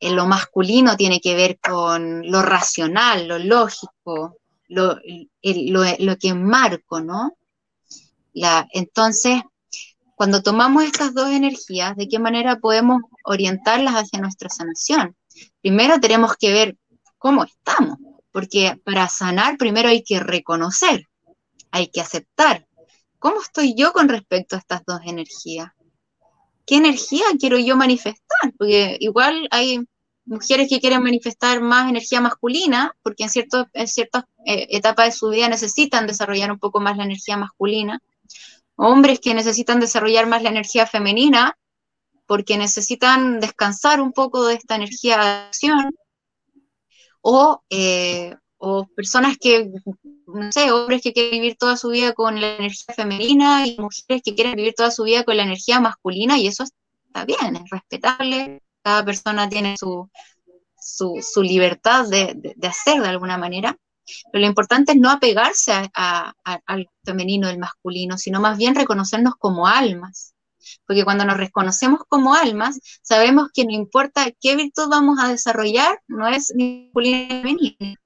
Lo masculino tiene que ver con lo racional, lo lógico, lo, lo, que es marco, ¿no? La, entonces, cuando tomamos estas dos energías, ¿de qué manera podemos orientarlas hacia nuestra sanación? Primero tenemos que ver cómo estamos, porque para sanar primero hay que reconocer, hay que aceptar. ¿Cómo estoy yo con respecto a estas dos energías? ¿Qué energía quiero yo manifestar? Porque igual hay mujeres que quieren manifestar más energía masculina, porque en, cierto, en ciertas eh, etapas de su vida necesitan desarrollar un poco más la energía masculina, hombres que necesitan desarrollar más la energía femenina, porque necesitan descansar un poco de esta energía de acción, o, eh, o personas que, no sé, hombres que quieren vivir toda su vida con la energía femenina y mujeres que quieren vivir toda su vida con la energía masculina, y eso está bien, es respetable, cada persona tiene su, su, libertad de, hacer de alguna manera, pero lo importante es no apegarse al femenino y al masculino, sino más bien reconocernos como almas. Porque cuando nos reconocemos como almas, sabemos que no importa qué virtud vamos a desarrollar, no es ni masculino ni femenino.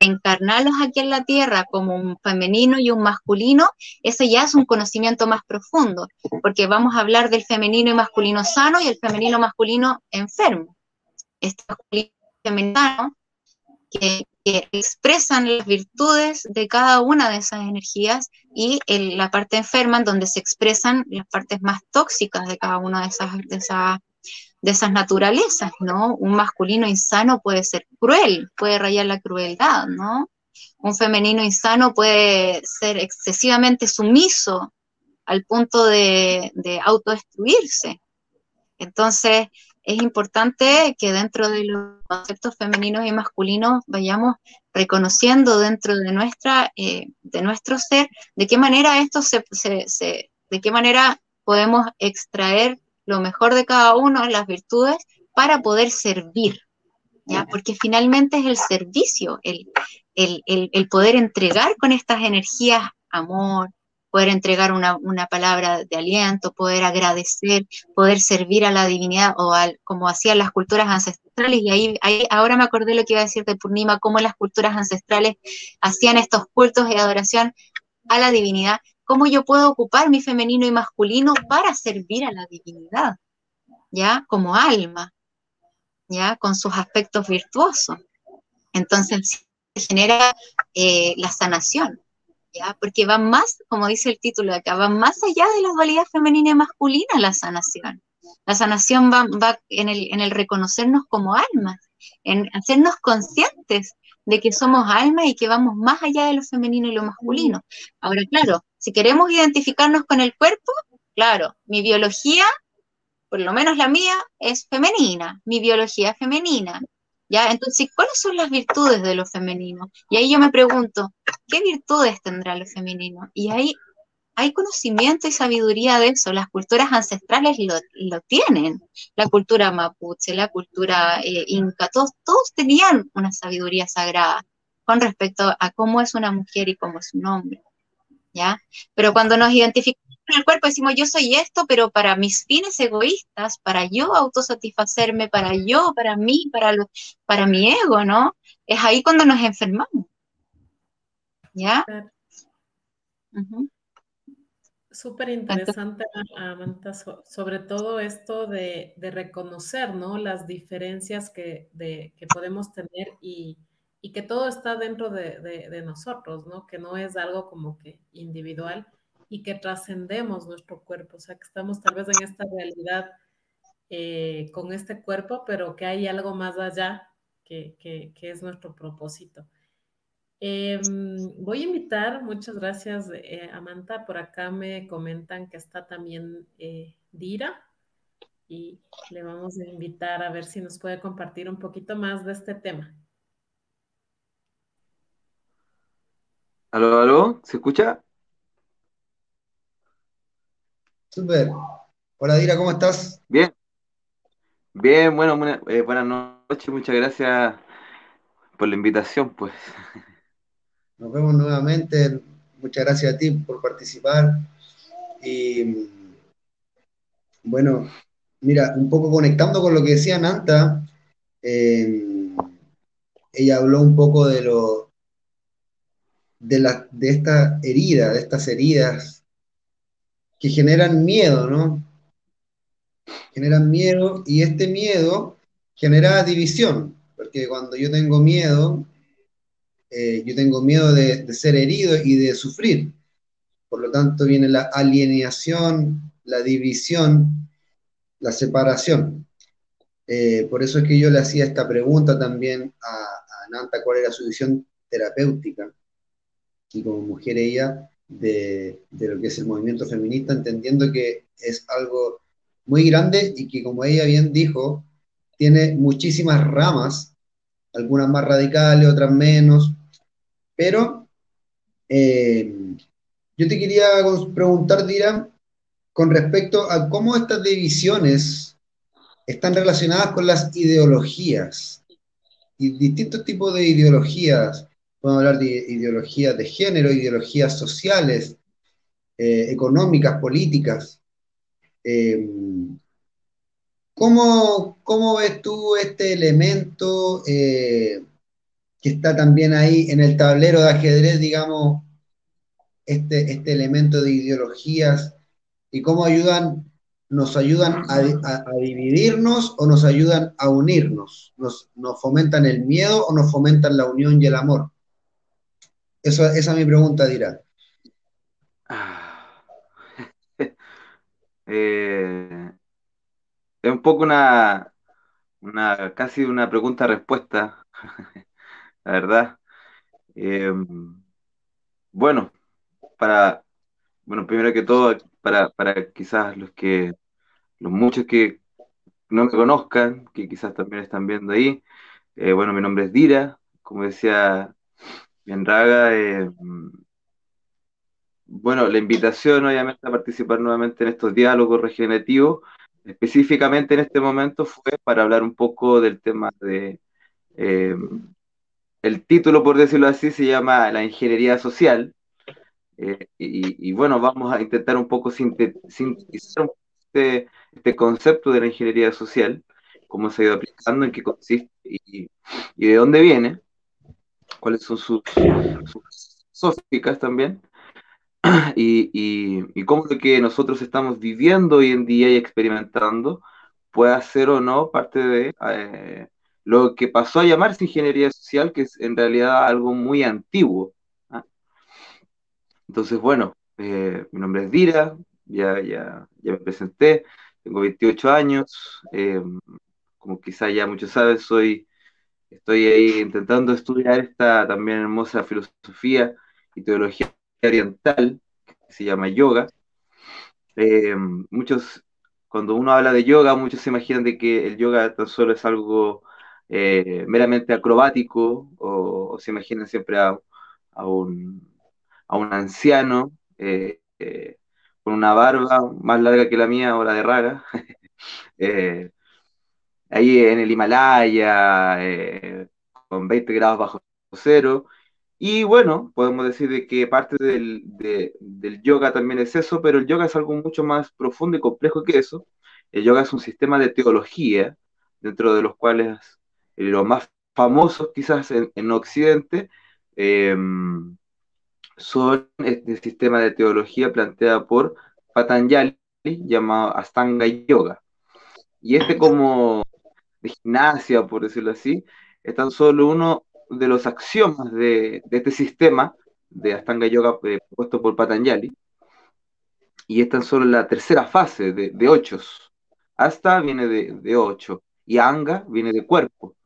Encarnarlos aquí en la tierra como un femenino y un masculino, ese ya es un conocimiento más profundo, porque vamos a hablar del femenino y masculino sano y el femenino masculino enfermo. Este masculino femenino que, expresan las virtudes de cada una de esas energías y en la parte enferma en donde se expresan las partes más tóxicas de cada una de esas, de esas, de esas naturalezas, ¿no? Un masculino insano puede ser cruel, puede rayar la crueldad, ¿no? Un femenino insano puede ser excesivamente sumiso al punto de, de autodestruirse. Entonces, es importante que dentro de los conceptos femeninos y masculinos vayamos reconociendo dentro de nuestra eh, de nuestro ser de qué manera esto se, de qué manera podemos extraer lo mejor de cada uno las virtudes para poder servir ya porque finalmente es el servicio el, el poder entregar con estas energías amor poder entregar una, palabra de aliento, poder agradecer, poder servir a la divinidad o al, como hacían las culturas ancestrales. Y ahí, ahí ahora me acordé lo que iba a decir de Purnima, cómo las culturas ancestrales hacían estos cultos de adoración a la divinidad. ¿Cómo yo puedo ocupar mi femenino y masculino para servir a la divinidad? ¿Ya? Como alma, ¿ya? Con sus aspectos virtuosos. Entonces se genera eh, la sanación, porque va más, como dice el título de acá, va más allá de la dualidad femenina y masculina la sanación. La sanación va, va en, el, en el reconocernos como almas, en hacernos conscientes de que somos almas y que vamos más allá de lo femenino y lo masculino. Ahora, claro, si queremos identificarnos con el cuerpo, claro, mi biología, por lo menos la mía, es femenina, mi biología es femenina, ¿Ya? Entonces, ¿cuáles son las virtudes de lo femenino? Y ahí yo me pregunto, ¿qué virtudes tendrá lo femenino? Y ahí hay conocimiento y sabiduría de eso. Las culturas ancestrales lo, tienen. La cultura mapuche, la cultura eh, inca, todos, todos tenían una sabiduría sagrada con respecto a cómo es una mujer y cómo es un hombre. ¿Ya? Pero cuando nos identificamos en el cuerpo decimos yo soy esto, pero para mis fines egoístas, para yo autosatisfacerme, para yo, para mí, para, lo, para mi ego, ¿no? Es ahí cuando nos enfermamos. ¿Ya? Súper interesante, Amanda, sobre todo esto de, reconocer, ¿no? Las diferencias que, que podemos tener y, que todo está dentro de, de, nosotros, ¿no? Que no es algo como que individual y que trascendemos nuestro cuerpo, o sea, que estamos tal vez en esta realidad eh, con este cuerpo, pero que hay algo más allá que, que, es nuestro propósito. Em, voy a invitar, muchas gracias eh, Amanda, por acá me comentan que está también eh, Dira y le vamos a invitar a ver si nos puede compartir un poquito más de este tema. Aló, aló, ¿se escucha? Súper. Hola Dira, ¿cómo estás? Bien. Bien, bueno, eh, buenas noches, muchas gracias por la invitación, pues. Nos vemos nuevamente. Muchas gracias a ti por participar. Y bueno, mira, un poco conectando con lo que decía Nanta, eh, ella habló un poco de lo de, la, de esta herida, de estas heridas que generan miedo, ¿no? Generan miedo y este miedo genera división, porque cuando yo tengo miedo, eh, yo tengo miedo de, ser herido y de sufrir. Por lo tanto, viene la alienación, la división, la separación. Eh, por eso es que yo le hacía esta pregunta también a, Nanta, cuál era su visión terapéutica, y como mujer ella, de, de, lo que es el movimiento feminista, entendiendo que es algo muy grande y que, como ella bien dijo, tiene muchísimas ramas, algunas más radicales, otras menos, pero eh, yo te quería preguntar, Dira, con respecto a cómo estas divisiones están relacionadas con las ideologías y distintos tipos de ideologías. Podemos hablar de ideologías de género, ideologías sociales, eh, económicas, políticas. Eh, ¿cómo, ¿cómo, ves tú este elemento que está también ahí en el tablero de ajedrez, digamos, este, este elemento de ideologías y cómo ayudan, nos ayudan a, dividirnos o nos ayudan a unirnos, nos, nos, fomentan el miedo o nos fomentan la unión y el amor. Eso, esa es mi pregunta, Dira. Eh, es un poco una, una casi una pregunta-respuesta, la verdad. Eh, bueno, para, bueno, primero que todo, para, para quizás los que, los muchos que no me conozcan, que quizás también están viendo ahí, eh, bueno, mi nombre es Dira, como decía Bienraga, eh, bueno, la invitación obviamente a participar nuevamente en estos diálogos regenerativos, específicamente en este momento fue para hablar un poco del tema de, eh, el título, por decirlo así, se llama La Ingeniería Social, eh, y, bueno, vamos a intentar un poco sintetizar este, este, concepto de la ingeniería social, cómo se ha ido aplicando, en qué consiste y, de dónde viene, cuáles son sus, sus también, y, y, cómo lo que nosotros estamos viviendo hoy en día y experimentando puede ser o no parte de eh, lo que pasó a llamarse ingeniería social, que es en realidad algo muy antiguo entonces, bueno, eh, mi nombre es Dira, ya, ya, ya me presenté, tengo 28 años, eh, como quizá ya muchos saben, soy, estoy ahí intentando estudiar esta también hermosa filosofía y teología oriental, que se llama yoga. Eh, muchos, cuando uno habla de yoga, muchos se imaginan de que el yoga tan solo es algo meramente acrobático, o, se imaginan siempre a un a un anciano eh, eh, con una barba más larga que la mía o la de Raga, eh, ahí en el Himalaya, con 20 grados bajo cero. Y bueno, podemos decir de que parte del, del, yoga también es eso, pero el yoga es algo mucho más profundo y complejo que eso. El yoga es un sistema de teología, dentro de los cuales los más famosos quizás en, en Occidente, eh, son este sistema de teología planteada por Patanjali llamado Astanga Yoga. Y este como de gimnasia, por decirlo así, es tan solo uno de los axiomas de, este sistema de Astanga Yoga eh, propuesto por Patanjali. Y es tan solo la tercera fase de, de ochos. Hasta viene de, de ocho y Anga viene de cuerpo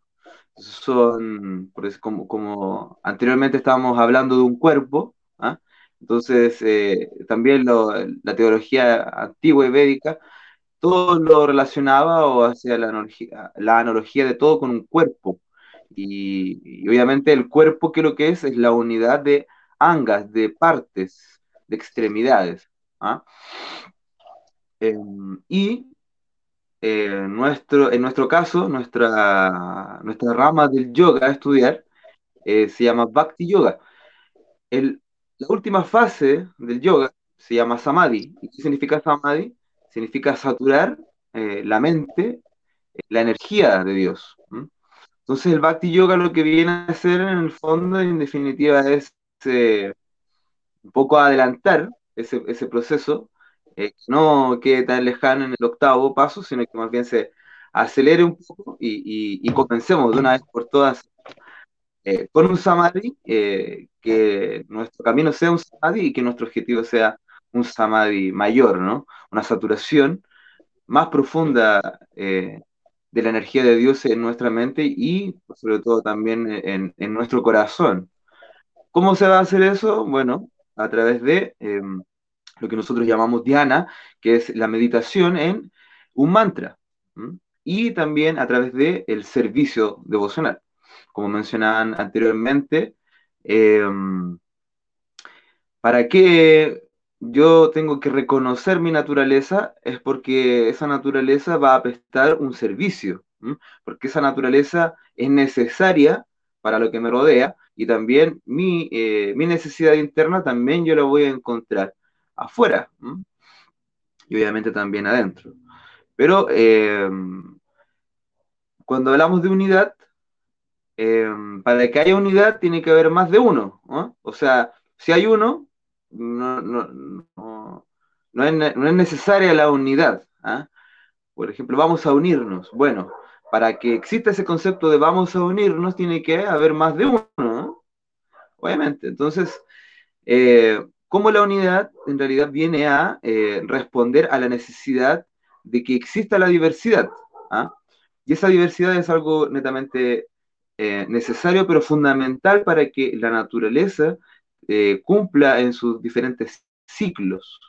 son, como, como anteriormente estábamos hablando de un cuerpo, ¿ah? Entonces, eh, también la teología antigua y védica, todo lo relacionaba o hacía la analogía, la analogía de todo con un cuerpo. Y, obviamente el cuerpo, que lo que es? Es la unidad de angas, de partes, de extremidades. ¿ah? Em, y eh, nuestro, en nuestro caso, nuestra, nuestra rama del yoga a estudiar eh, se llama Bhakti Yoga. El, la última fase del yoga se llama samadhi. ¿Y qué significa samadhi? Significa saturar eh, la mente, eh, la energía de Dios. Entonces el bhakti yoga lo que viene a hacer en el fondo, en definitiva, es un poco adelantar ese, proceso, no quede tan lejano en el octavo paso, sino que más bien se acelere un poco y, y comencemos de una vez por todas eh, con un samadhi, eh, que nuestro camino sea un samadhi y que nuestro objetivo sea un samadhi mayor, ¿no? Una saturación más profunda eh, de la energía de Dios en nuestra mente y sobre todo también en, nuestro corazón. ¿Cómo se va a hacer eso? Bueno, a través de em, lo que nosotros llamamos Diana, que es la meditación en un mantra, y también a través del el servicio devocional. Como mencionaban anteriormente, em, ¿para qué yo tengo que reconocer mi naturaleza? Es porque esa naturaleza va a prestar un servicio, porque esa naturaleza es necesaria para lo que me rodea y también mi, eh, mi necesidad interna también yo la voy a encontrar afuera y obviamente también adentro. Pero em, cuando hablamos de unidad, em, para que haya unidad tiene que haber más de uno. O sea, si hay uno, no, no, es, necesaria la unidad. ¿ah? Por ejemplo, vamos a unirnos. Bueno, para que exista ese concepto de vamos a unirnos, tiene que haber más de uno. Obviamente. Entonces, eh, cómo la unidad en realidad viene a eh, responder a la necesidad de que exista la diversidad. ¿ah? Y esa diversidad es algo netamente eh, necesario, pero fundamental para que la naturaleza eh, cumpla en sus diferentes ciclos,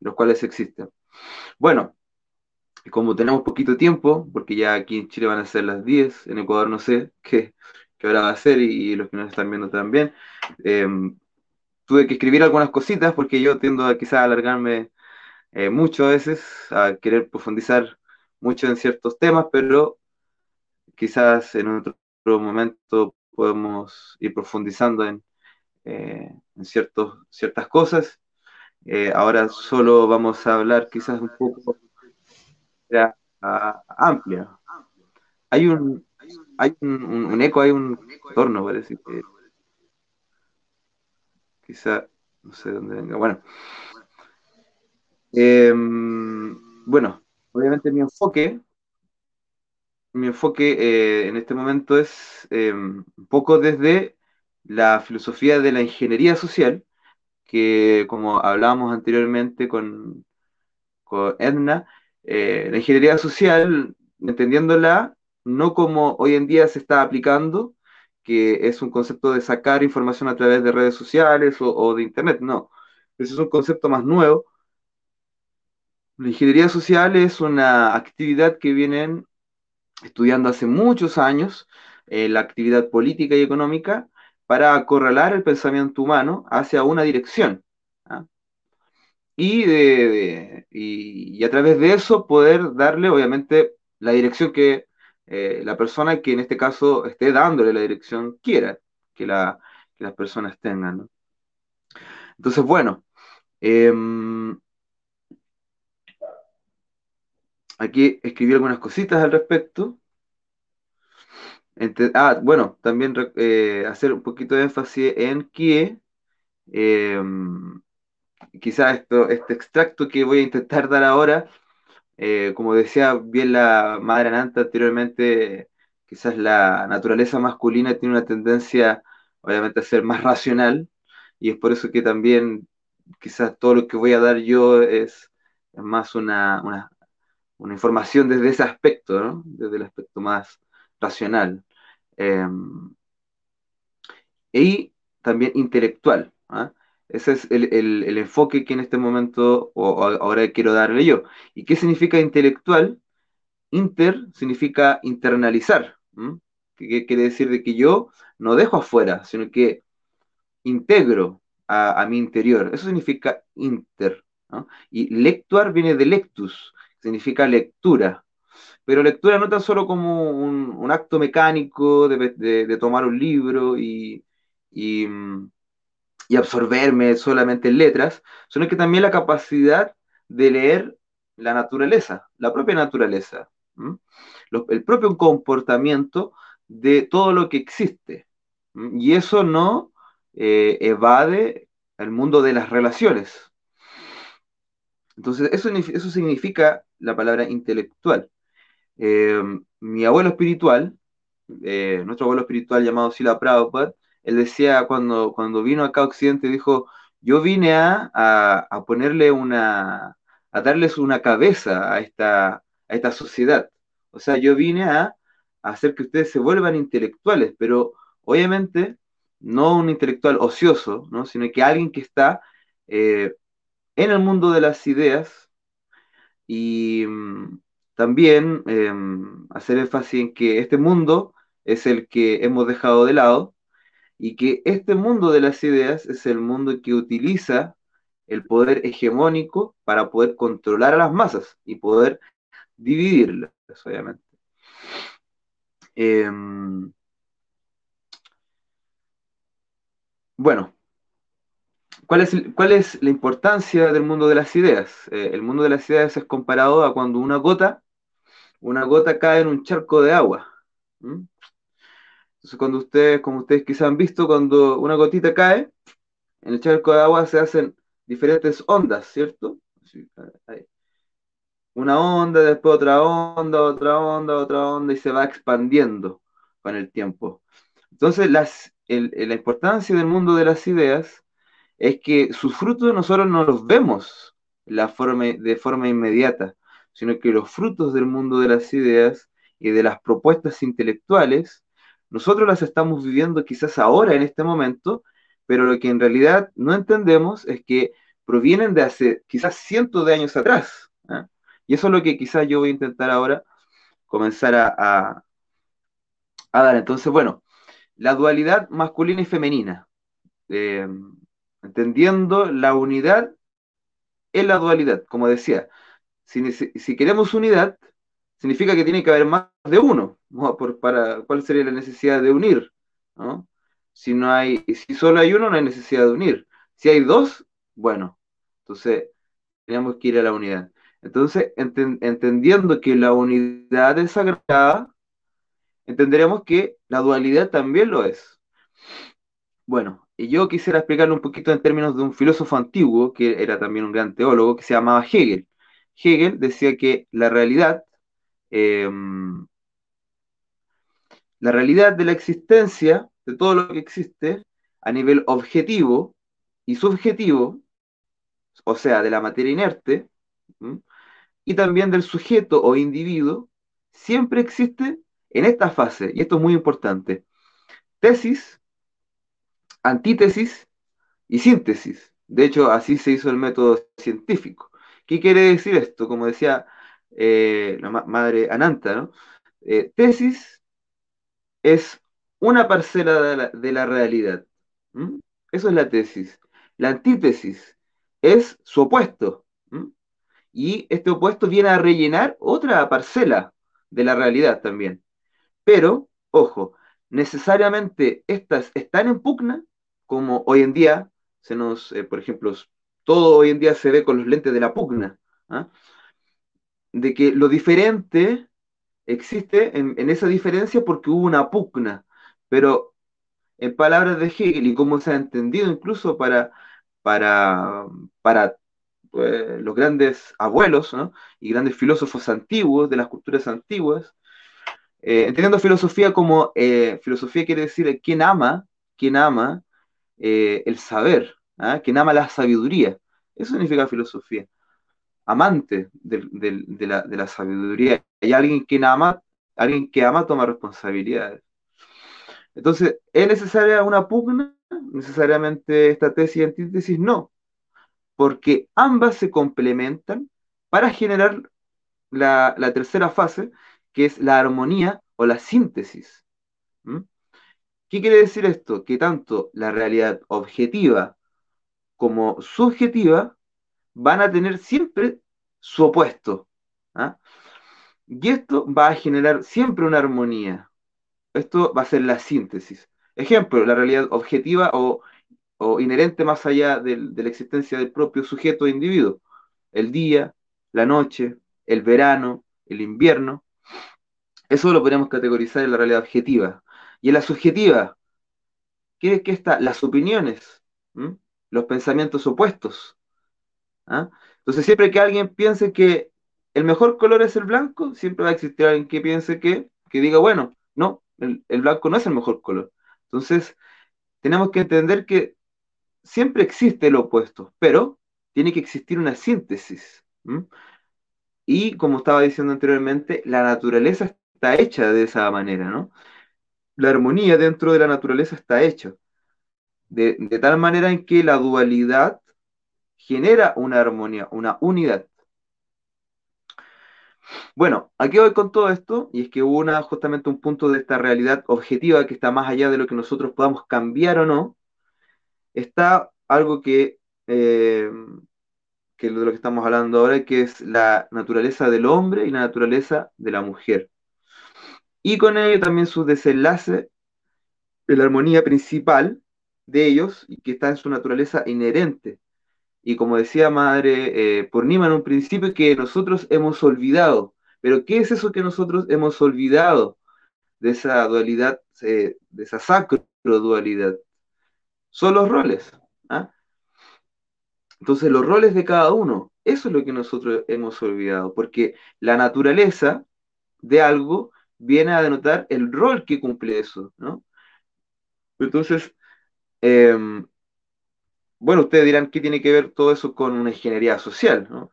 los cuales existen. Bueno, como tenemos poquito tiempo, porque ya aquí en Chile van a ser las 10, en Ecuador no sé qué, qué hora va a ser y, los que nos están viendo también, tuve que escribir algunas cositas porque yo tiendo a quizás alargarme eh, mucho a veces, a querer profundizar mucho en ciertos temas, pero quizás en otro, momento podemos ir profundizando en, eh, ciertos, ciertas cosas. Eh, ahora solo vamos a hablar quizás un poco ya, amplia. Hay un, hay un, eco, hay un torno, parece que quizá, no sé dónde venga. Bueno, em, bueno, obviamente mi enfoque, mi enfoque eh, en este momento es em, un poco desde la filosofía de la ingeniería social, que como hablábamos anteriormente con, con Edna, eh, la ingeniería social, entendiéndola no como hoy en día se está aplicando, que es un concepto de sacar información a través de redes sociales o, de Internet, no. Ese es un concepto más nuevo. La ingeniería social es una actividad que vienen estudiando hace muchos años, eh, la actividad política y económica, para acorralar el pensamiento humano hacia una dirección. ¿ah? Y, y, a través de eso poder darle, obviamente, la dirección que eh, la persona que en este caso esté dándole la dirección quiera que, las personas tengan. Entonces, bueno, em, aquí escribí algunas cositas al respecto. ah, bueno, también eh, hacer un poquito de énfasis en que em, quizás esto, este extracto que voy a intentar dar ahora eh, como decía bien la madre Ananta anteriormente, quizás la naturaleza masculina tiene una tendencia, obviamente, a ser más racional, y es por eso que también quizás todo lo que voy a dar yo es, más una, información desde ese aspecto, ¿no? desde el aspecto más racional. Em, y también intelectual. ¿ah? Ese es el, enfoque que en este momento, o, ahora quiero darle yo. ¿Y qué significa intelectual? Inter significa internalizar. ¿Qué quiere decir de que yo no dejo afuera, sino que integro a, mi interior. Eso significa inter. Y lectuar viene de lectus, significa lectura. Pero lectura no tan solo como un, acto mecánico de, tomar un libro y, y mm, y absorberme solamente en letras, sino que también la capacidad de leer la naturaleza, la propia naturaleza, el propio comportamiento de todo lo que existe. Y eso no eh, evade el mundo de las relaciones. Entonces, eso, eso significa la palabra intelectual. Eh, mi abuelo espiritual, eh, nuestro abuelo espiritual llamado Sila Prabhupada, él decía cuando, cuando vino acá a Occidente, dijo, yo vine a, a, ponerle una, a darles una cabeza a esta, a esta sociedad, O sea, yo vine a, hacer que ustedes se vuelvan intelectuales, pero obviamente no un intelectual ocioso, ¿no? sino que alguien que está eh, en el mundo de las ideas y mm, también em, hacer énfasis en que este mundo es el que hemos dejado de lado y que este mundo de las ideas es el mundo que utiliza el poder hegemónico para poder controlar a las masas y poder dividirlas, obviamente. Em, bueno, ¿cuál es, ¿cuál es, la importancia del mundo de las ideas? Eh, el mundo de las ideas es comparado a cuando una gota, una gota cae en un charco de agua. Entonces, cuando ustedes, como ustedes quizás han visto, cuando una gotita cae, en el charco de agua se hacen diferentes ondas, ¿cierto? Una onda, después otra onda, otra onda, otra onda, y se va expandiendo con el tiempo. Entonces, la importancia del mundo de las ideas es que sus frutos nosotros no los vemos de forma inmediata, sino que los frutos del mundo de las ideas y de las propuestas intelectuales nosotros las estamos viviendo quizás ahora, en este momento, pero lo que en realidad no entendemos es que provienen de hace quizás cientos de años atrás. ¿ah? Y eso es lo que quizás yo voy a intentar ahora comenzar a, dar. Entonces, bueno, la dualidad masculina y femenina. Eh, entendiendo la unidad en la dualidad, como decía. si queremos unidad, significa que tiene que haber más de uno. Por, para, ¿Cuál sería la necesidad de unir? Si, no hay, si solo hay uno, no hay necesidad de unir. Si hay dos, bueno, entonces tenemos que ir a la unidad. Entonces, entendiendo que la unidad es sagrada, entenderemos que la dualidad también lo es. Bueno, y yo quisiera explicarlo un poquito en términos de un filósofo antiguo, que era también un gran teólogo, que se llamaba Hegel. Hegel decía que la realidad Em, la realidad de la existencia, de todo lo que existe, a nivel objetivo y subjetivo, o sea, de la materia inerte, y también del sujeto o individuo, siempre existe en esta fase, y esto es muy importante, tesis, antítesis y síntesis. De hecho, así se hizo el método científico. ¿Qué quiere decir esto? Como decía eh, la madre Ananta, ¿no? Eh, tesis es una parcela de la, realidad. Eso es la tesis. La antítesis es su opuesto. Y este opuesto viene a rellenar otra parcela de la realidad también. Pero, ojo, necesariamente estas están en pugna, como hoy en día se nos, eh, por ejemplo, todo hoy en día se ve con los lentes de la pugna. ¿ah? De que lo diferente existe en, esa diferencia porque hubo una pugna, pero en palabras de Hegel y como se ha entendido incluso para, para, para pues, los grandes abuelos y grandes filósofos antiguos de las culturas antiguas, eh, entendiendo filosofía como eh, filosofía quiere decir quien ama, quien ama eh, el saber, ¿ah? quien ama la sabiduría. Eso significa filosofía amante de, la, sabiduría. Hay alguien que ama, alguien que ama toma responsabilidades. Entonces, ¿es necesaria una pugna? Necesariamente esta tesis y antítesis no, porque ambas se complementan para generar la, tercera fase, que es la armonía o la síntesis. ¿Mm? ¿Qué quiere decir esto? Que tanto la realidad objetiva como subjetiva van a tener siempre su opuesto. ¿ah? Y esto va a generar siempre una armonía. Esto va a ser la síntesis. Ejemplo, la realidad objetiva o, inherente más allá de la existencia del propio sujeto o individuo. El día, la noche, el verano, el invierno. Eso lo podemos categorizar en la realidad objetiva. Y en la subjetiva, ¿qué es que está? Las opiniones, los pensamientos opuestos. ¿Ah? Entonces, siempre que alguien piense que el mejor color es el blanco, siempre va a existir alguien que piense que, que diga, bueno, no, el, blanco no es el mejor color. Entonces, tenemos que entender que siempre existe el opuesto, pero tiene que existir una síntesis. y como estaba diciendo anteriormente, la naturaleza está hecha de esa manera, ¿no? La armonía dentro de la naturaleza está hecha de, de tal manera en que la dualidad genera una armonía, una unidad. Bueno, aquí voy con todo esto, y es que hubo una, justamente un punto de esta realidad objetiva que está más allá de lo que nosotros podamos cambiar o no, está algo que, eh, que de lo que estamos hablando ahora, que es la naturaleza del hombre y la naturaleza de la mujer. Y con ello también su desenlace de la armonía principal de ellos, y que está en su naturaleza inherente. Y como decía Madre eh, Nima en un principio, que nosotros hemos olvidado. Pero ¿qué es eso que nosotros hemos olvidado de esa dualidad, eh, de esa sacro dualidad? Son los roles. ¿ah? Entonces, los roles de cada uno, eso es lo que nosotros hemos olvidado, porque la naturaleza de algo viene a denotar el rol que cumple eso, ¿no? Entonces, em, bueno, ustedes dirán qué tiene que ver todo eso con una ingeniería social, ¿no?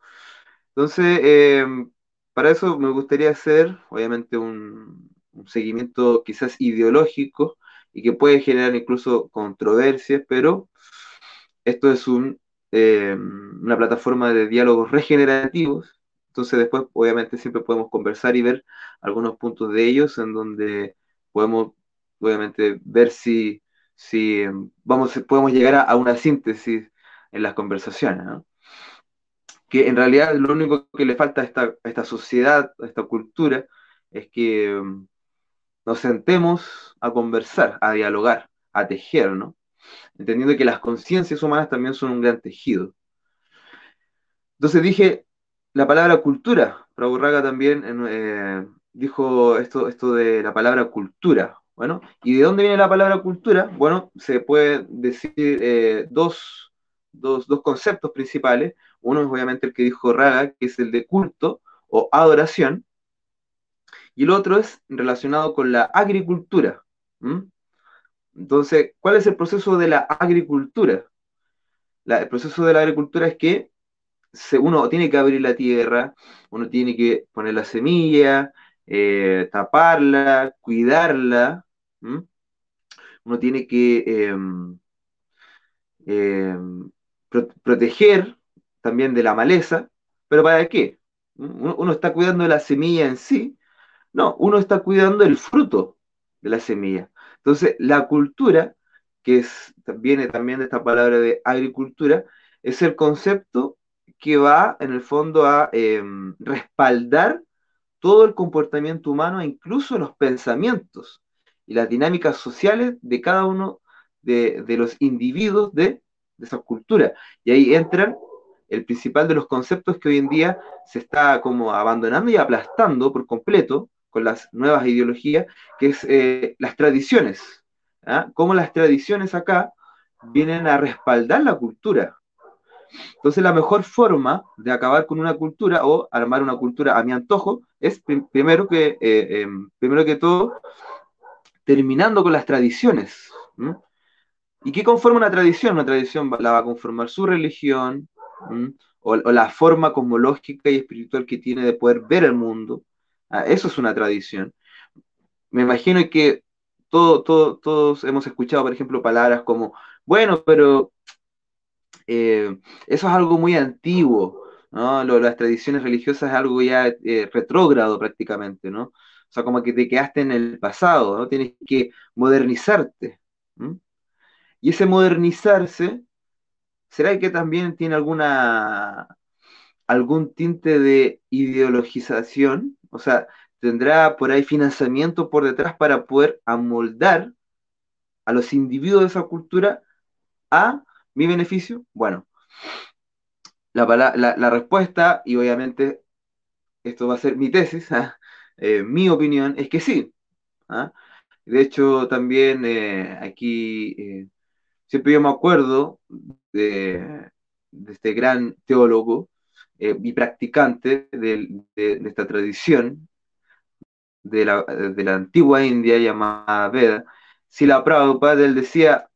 Entonces, em, para eso me gustaría hacer, obviamente, un, seguimiento quizás ideológico y que puede generar incluso controversias, pero esto es em, una plataforma de diálogos regenerativos, entonces después obviamente siempre podemos conversar y ver algunos puntos de ellos en donde podemos obviamente ver si si vamos, podemos llegar a, una síntesis en las conversaciones, que en realidad lo único que le falta a esta, esta sociedad, a esta cultura, es que mm, nos sentemos a conversar, a dialogar, a tejer, ¿no? Entendiendo que las conciencias humanas también son un gran tejido. Entonces dije la palabra cultura. Prabhu también eh, dijo esto, esto de la palabra cultura, bueno, ¿y de dónde viene la palabra cultura? Bueno, se puede decir eh, dos, conceptos principales. Uno es obviamente el que dijo Raga, que es el de culto o adoración, y el otro es relacionado con la agricultura. Entonces, ¿cuál es el proceso de la agricultura? el proceso de la agricultura es que uno tiene que abrir la tierra, uno tiene que poner la semilla, eh, taparla, cuidarla, uno tiene que em, em, proteger también de la maleza, pero ¿para qué? Uno, está cuidando la semilla en sí, no, uno está cuidando el fruto de la semilla. Entonces, la cultura, que es, viene también de esta palabra de agricultura, es el concepto que va en el fondo a em, respaldar todo el comportamiento humano incluso los pensamientos y las dinámicas sociales de cada uno de, los individuos de, de esa cultura. Y ahí entran el principal de los conceptos que hoy en día se está como abandonando y aplastando por completo con las nuevas ideologías, que es eh, las tradiciones. ¿ah? Cómo las tradiciones acá vienen a respaldar la cultura. Entonces la mejor forma de acabar con una cultura o armar una cultura a mi antojo es primero que, eh, em, primero que todo terminando con las tradiciones. ¿Y qué conforma una tradición? Una tradición la va a conformar su religión o, la forma cosmológica y espiritual que tiene de poder ver el mundo. Ah, eso es una tradición. Me imagino que todo, todos hemos escuchado, por ejemplo, palabras como, bueno, pero eh, eso es algo muy antiguo, las tradiciones religiosas es algo ya eh, retrógrado prácticamente, ¿no? O sea, como que te quedaste en el pasado, ¿no? Tienes que modernizarte. Y ese modernizarse, ¿será que también tiene alguna algún tinte de ideologización? O sea, ¿tendrá por ahí financiamiento por detrás para poder amoldar a los individuos de esa cultura a mi beneficio? Bueno, la, respuesta, y obviamente esto va a ser mi tesis, ¿ah? Eh, mi opinión es que sí. ¿ah? De hecho, también eh, aquí eh, siempre yo me acuerdo de, este gran teólogo y practicante de, esta tradición de la, antigua India llamada Veda, Sila Prabhupada, él decía,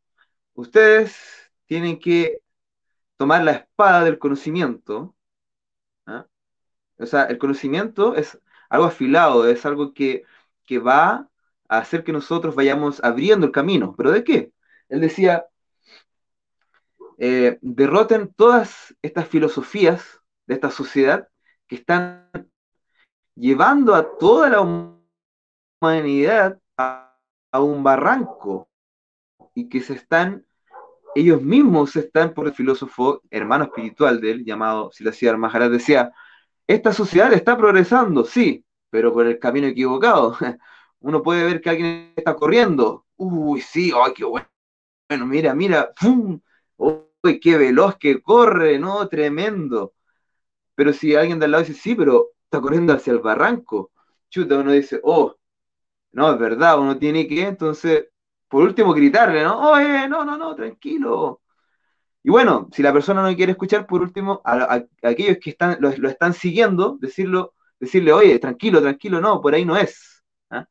ustedes tienen que tomar la espada del conocimiento, ¿ah? O sea, el conocimiento es algo afilado, es algo que, que va a hacer que nosotros vayamos abriendo el camino. ¿Pero de qué? Él decía, eh, derroten todas estas filosofías de esta sociedad que están llevando a toda la humanidad a, un barranco y que se están, ellos mismos están, por el filósofo hermano espiritual de él, llamado Silasía Maharaj, decía, esta sociedad está progresando, sí, pero por el camino equivocado. Uno puede ver que alguien está corriendo. Uy, sí, ay, qué bueno. Bueno, mira, mira, ¡pum! uy, qué veloz que corre, ¿no? Tremendo. Pero si alguien de al lado dice, sí, pero está corriendo hacia el barranco, chuta, uno dice, oh, no, es verdad, uno tiene que, entonces, por último, gritarle, ¿no? Oye, no, no, no, tranquilo. Y bueno, si la persona no quiere escuchar, por último, a, aquellos que están, lo, están siguiendo, decirlo, decirle, oye, tranquilo, tranquilo, no, por ahí no es. ¿ah?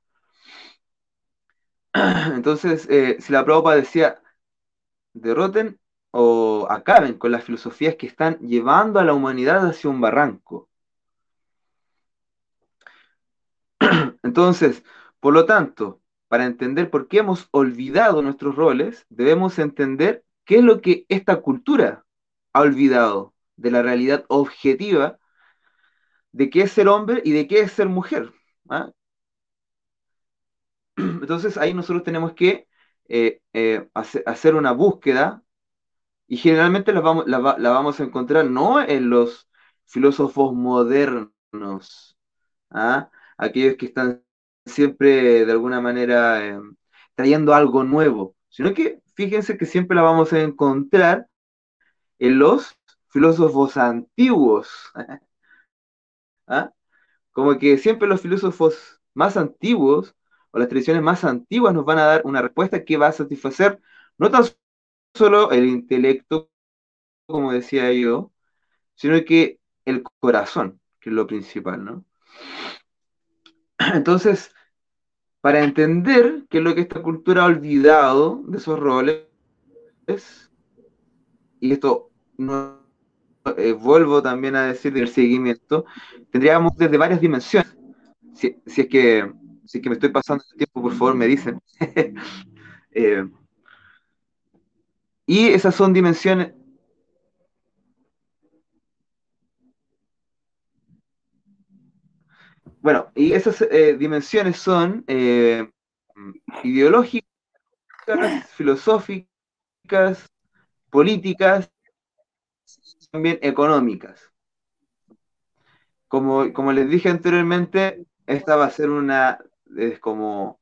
Entonces, eh, si la Prabhupada decía, derroten o acaben con las filosofías que están llevando a la humanidad hacia un barranco. Entonces, por lo tanto, para entender por qué hemos olvidado nuestros roles, debemos entender qué es lo que esta cultura ha olvidado de la realidad objetiva de qué es ser hombre y de qué es ser mujer. ¿ah? Entonces ahí nosotros tenemos que eh, eh, hacer una búsqueda y generalmente la vamos, la, vamos a encontrar no en los filósofos modernos, ¿ah? aquellos que están siempre de alguna manera em, trayendo algo nuevo, sino que fíjense que siempre la vamos a encontrar en los filósofos antiguos. ¿Ah? Como que siempre los filósofos más antiguos o las tradiciones más antiguas nos van a dar una respuesta que va a satisfacer no tan solo el intelecto, como decía yo, sino que el corazón, que es lo principal, ¿no? Entonces, para entender qué es lo que esta cultura ha olvidado de esos roles, y esto no eh, vuelvo también a decir del seguimiento, tendríamos desde varias dimensiones. Si, es que, si que me estoy pasando el tiempo, por favor, me dicen. eh, y esas son dimensiones... Bueno, y esas eh, dimensiones son eh, ideológicas, filosóficas, políticas, también económicas. Como, como les dije anteriormente, esta va a ser una, es como,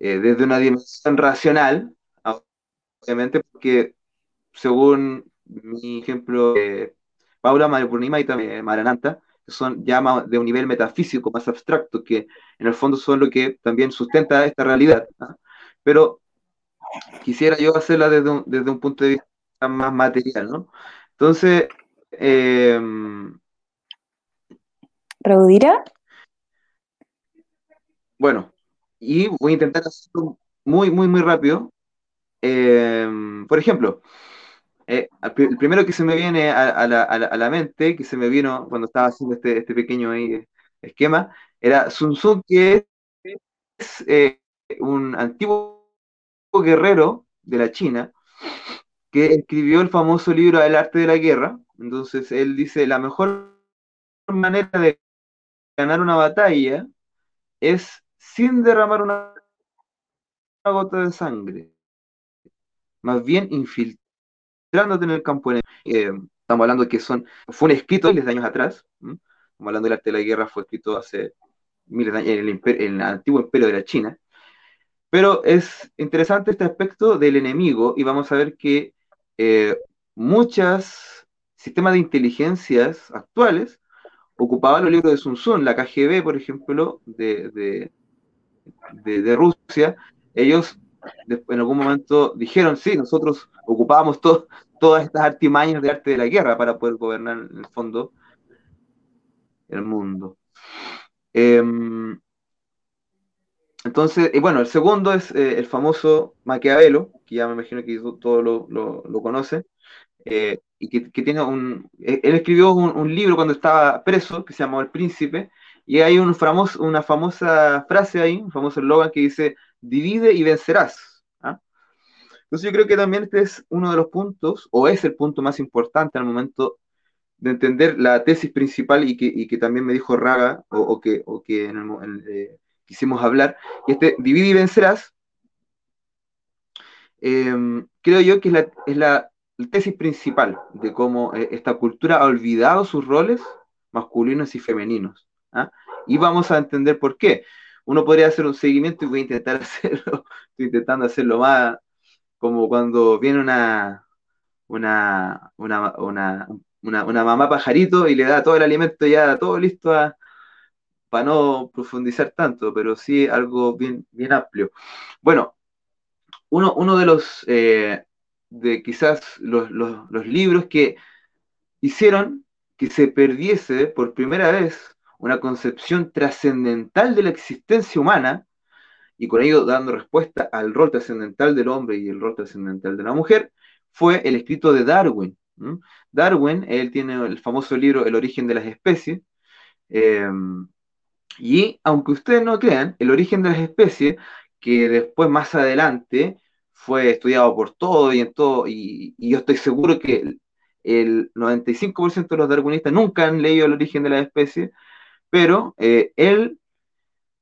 eh, desde una dimensión racional, obviamente, porque según mi ejemplo, eh, Paula, Maripurnima y también Marananta, son ya de un nivel metafísico más abstracto, que en el fondo son lo que también sustenta esta realidad. ¿ah? Pero quisiera yo hacerla desde un, desde un, punto de vista más material, ¿no? Entonces... Eh, Bueno, y voy a intentar hacerlo muy, muy, muy rápido. Eh, por ejemplo, eh, el primero que se me viene a, la, mente, que se me vino cuando estaba haciendo este, este pequeño esquema, era Sun Tzu, que es eh, un antiguo guerrero de la China, que escribió el famoso libro El arte de la guerra. Entonces, él dice, la mejor manera de ganar una batalla es sin derramar una, gota de sangre, más bien infiltrándote en el campo. Eh, estamos hablando que son, fue un escrito miles de años atrás, estamos hablando del arte de la guerra, fue escrito hace miles de años en el, antiguo imperio de la China. Pero es interesante este aspecto del enemigo y vamos a ver que eh, muchos sistemas de inteligencias actuales ocupaban los libros de Sun Tzu, la KGB, por ejemplo, de, de, Rusia, ellos en algún momento dijeron, sí, nosotros ocupábamos todas estas artimañas de arte de la guerra para poder gobernar en el fondo el mundo. Em, entonces, y bueno, el segundo es eh, el famoso Maquiavelo, que ya me imagino que todos lo, lo, conocen. eh, y que, tiene un... Él escribió un, libro cuando estaba preso, que se llamó El Príncipe, y hay un famoso, una famosa frase ahí, un famoso eslogan que dice, divide y vencerás. Entonces yo creo que también este es uno de los puntos, o es el punto más importante al momento de entender la tesis principal y que, también me dijo Raga, o, que, o que eh, quisimos hablar, y este divide y vencerás, em, creo yo que es la, es la, tesis principal de cómo eh, esta cultura ha olvidado sus roles masculinos y femeninos. ¿ah? Y vamos a entender por qué. Uno podría hacer un seguimiento y voy a intentar hacerlo, estoy intentando hacerlo más como cuando viene una, una, una, una, una, mamá pajarito y le da todo el alimento ya, todo listo para no profundizar tanto, pero sí algo bien, bien amplio. Bueno, uno, uno de los, eh, de quizás los, los, libros que hicieron que se perdiese por primera vez una concepción trascendental de la existencia humana, y con ello dando respuesta al rol trascendental del hombre y el rol trascendental de la mujer, fue el escrito de Darwin, Darwin, él tiene el famoso libro El origen de las especies, em, y aunque ustedes no crean, el origen de las especies, que después más adelante fue estudiado por todo y en todo, y, yo estoy seguro que el, 95% de los darwinistas nunca han leído el origen de las especies, pero eh, él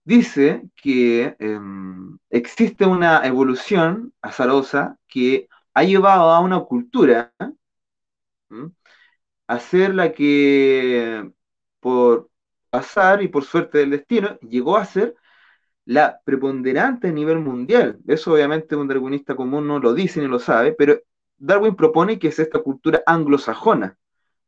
dice que em, existe una evolución azarosa que ha llevado a una cultura hacer la que por pasar y por suerte del destino llegó a ser la preponderante a nivel mundial. Eso obviamente un darwinista común no lo dice ni lo sabe, pero Darwin propone que es esta cultura anglosajona.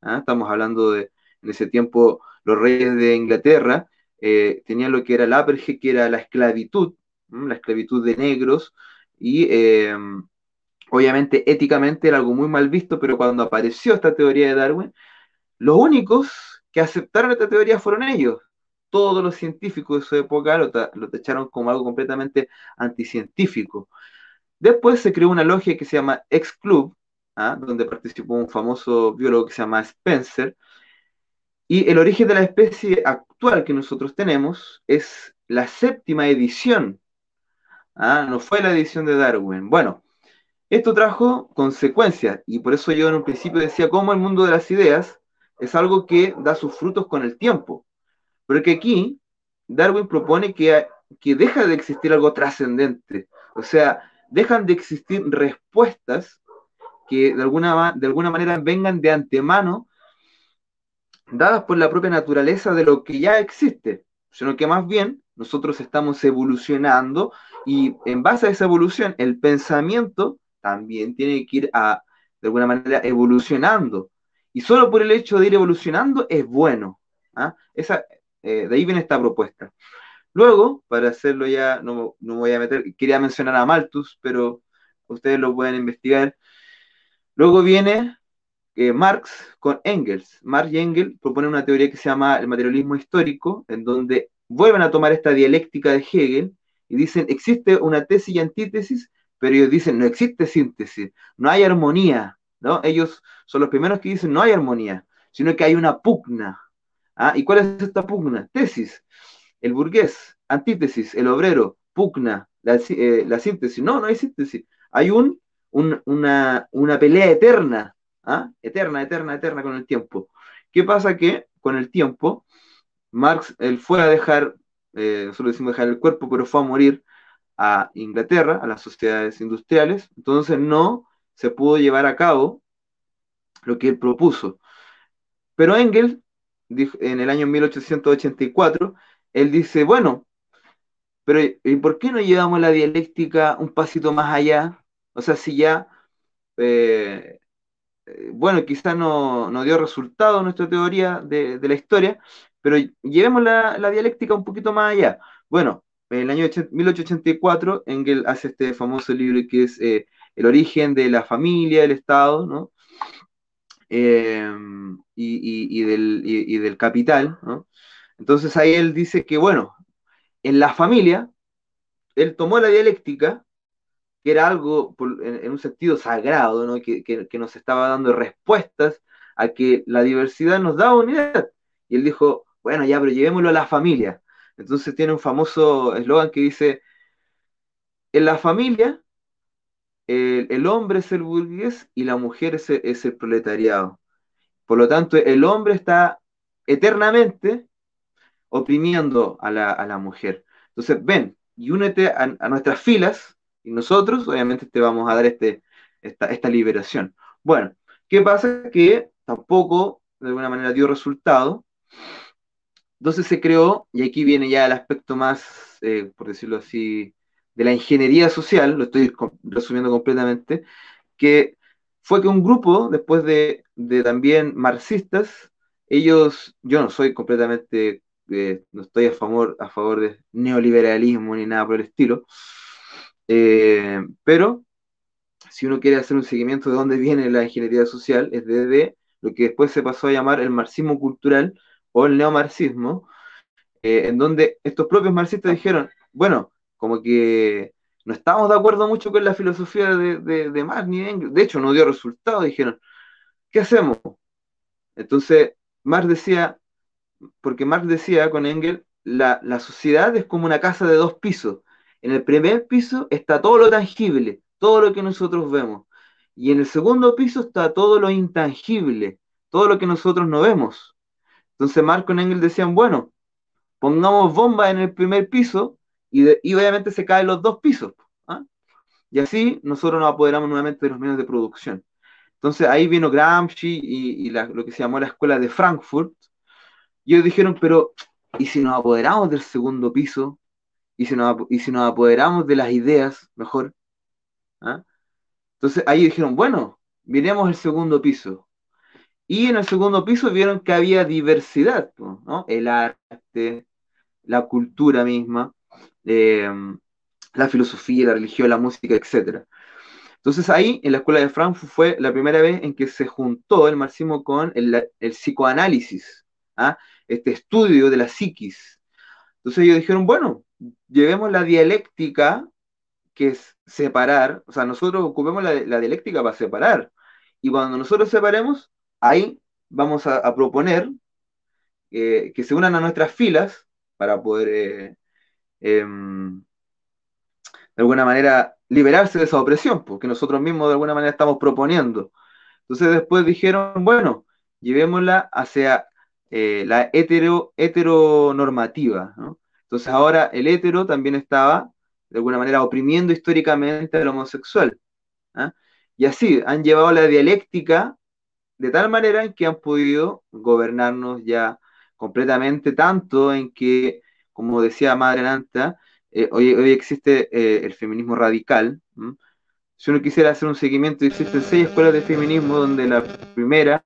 ¿ah? Estamos hablando de, en ese tiempo, los reyes de Inglaterra eh, tenían lo que era la aperge, que era la esclavitud, la esclavitud de negros, y eh, obviamente éticamente era algo muy mal visto, pero cuando apareció esta teoría de Darwin, los únicos que aceptaron esta teoría fueron ellos. Todos los científicos de su época lo, lo tacharon como algo completamente anticientífico. Después se creó una logia que se llama Ex Club, ¿ah? donde participó un famoso biólogo que se llama Spencer. Y el origen de la especie que nosotros tenemos es la séptima edición. ¿ah? No fue la edición de Darwin. Bueno, esto trajo consecuencias y por eso yo en un principio decía cómo el mundo de las ideas es algo que da sus frutos con el tiempo. Pero que aquí Darwin propone que, que deja de existir algo trascendente. O sea, dejan de existir respuestas que de alguna, de alguna manera vengan de antemano dadas por la propia naturaleza de lo que ya existe, sino que más bien nosotros estamos evolucionando y en base a esa evolución el pensamiento también tiene que ir a, de alguna manera, evolucionando. Y solo por el hecho de ir evolucionando es bueno. ¿ah? Esa, eh, de ahí viene esta propuesta. Luego, para hacerlo ya, no, no voy a meter, quería mencionar a Malthus, pero ustedes lo pueden investigar. Luego viene eh, Marx con Engels. Marx y Engels proponen una teoría que se llama el materialismo histórico, en donde vuelven a tomar esta dialéctica de Hegel y dicen, existe una tesis y antítesis pero ellos dicen, no existe síntesis, no hay armonía, ¿no? Ellos son los primeros que dicen, no hay armonía, sino que hay una pugna. ¿ah? ¿Y cuál es esta pugna? Tesis. El burgués, antítesis, el obrero, pugna, la, eh, síntesis. No, no hay síntesis. Hay un, una, pelea eterna, ¿ah? eterna, eterna, eterna con el tiempo. ¿Qué pasa? Que con el tiempo, Marx, él fue a dejar, eh, nosotros decimos dejar el cuerpo, pero fue a morir, a Inglaterra, a las sociedades industriales, entonces no se pudo llevar a cabo lo que él propuso. Pero Engels, en el año 1884, él dice, bueno, pero ¿y por qué no llevamos la dialéctica un pasito más allá? O sea, si ya, eh, eh, bueno, quizás no, dio resultado nuestra teoría de, la historia, pero llevemos la, dialéctica un poquito más allá. Bueno, en el año 1884, Engel hace este famoso libro que es eh, El origen de la familia, del Estado, ¿no? Em, y, del, capital. Entonces ahí él dice que, bueno, en la familia, él tomó la dialéctica, que era algo en, un sentido sagrado, ¿no? que, que, nos estaba dando respuestas a que la diversidad nos da unidad. Y él dijo, bueno, ya, pero llevémoslo a la familia. Entonces tiene un famoso eslogan que dice, en la familia el, hombre es el burgués y la mujer es el, proletariado. Por lo tanto, el hombre está eternamente oprimiendo a la, mujer. Entonces, ven y únete a, nuestras filas y nosotros, obviamente, te vamos a dar este, esta, esta liberación. Bueno, ¿qué pasa? Que tampoco, de alguna manera, dio resultado. Entonces se creó, y aquí viene ya el aspecto más, eh, por decirlo así, de la ingeniería social, lo estoy resumiendo completamente, que fue que un grupo, después de, también marxistas, ellos, yo no soy completamente, eh, no estoy a favor, a favor de neoliberalismo ni nada por el estilo, eh, pero si uno quiere hacer un seguimiento de dónde viene la ingeniería social, es desde lo que después se pasó a llamar el marxismo cultural o el neomarxismo, eh, en donde estos propios marxistas dijeron, bueno, como que no estábamos de acuerdo mucho con la filosofía de, de, Marx ni de Engels. De hecho, no dio resultado. Dijeron, ¿qué hacemos? Entonces, Marx decía, porque Marx decía con Engels, la, la sociedad es como una casa de dos pisos. En el primer piso está todo lo tangible, todo lo que nosotros vemos. Y en el segundo piso está todo lo intangible, todo lo que nosotros no vemos. Entonces Marx con Engels decían, bueno, pongamos bombas en el primer piso y, obviamente se caen los dos pisos. ¿ah? Y así nosotros nos apoderamos nuevamente de los medios de producción. Entonces ahí vino Gramsci y, lo que se llamó la escuela de Frankfurt. Y ellos dijeron, pero ¿y si nos apoderamos del segundo piso? ¿Y si nos, y si nos apoderamos de las ideas mejor? ¿Ah? Entonces ahí dijeron, bueno, miremos el segundo piso. Y en el segundo piso vieron que había diversidad, ¿no? El arte, la cultura misma. Em, la filosofía, la religión, la música, etc. Entonces ahí, en la escuela de Frankfurt, fue la primera vez en que se juntó el marxismo con el, psicoanálisis, ¿ah? este estudio de la psiquis. Entonces ellos dijeron, bueno, llevemos la dialéctica, que es separar, o sea, nosotros ocupemos la, dialéctica para separar. Y cuando nosotros separemos, ahí vamos a, proponer eh, que se unan a nuestras filas para poder eh, Em, de alguna manera, liberarse de esa opresión, porque nosotros mismos de alguna manera estamos proponiendo. Entonces después dijeron, bueno, llevémosla hacia eh, la hetero, heteronormativa. Entonces ahora el hetero también estaba, de alguna manera, oprimiendo históricamente al homosexual. ¿ah? Y así han llevado la dialéctica de tal manera en que han podido gobernarnos ya completamente, tanto en que como decía Madre Nanta, eh, hoy, hoy, existe eh, el feminismo radical. Si uno quisiera hacer un seguimiento, existen seis escuelas de feminismo, donde la primera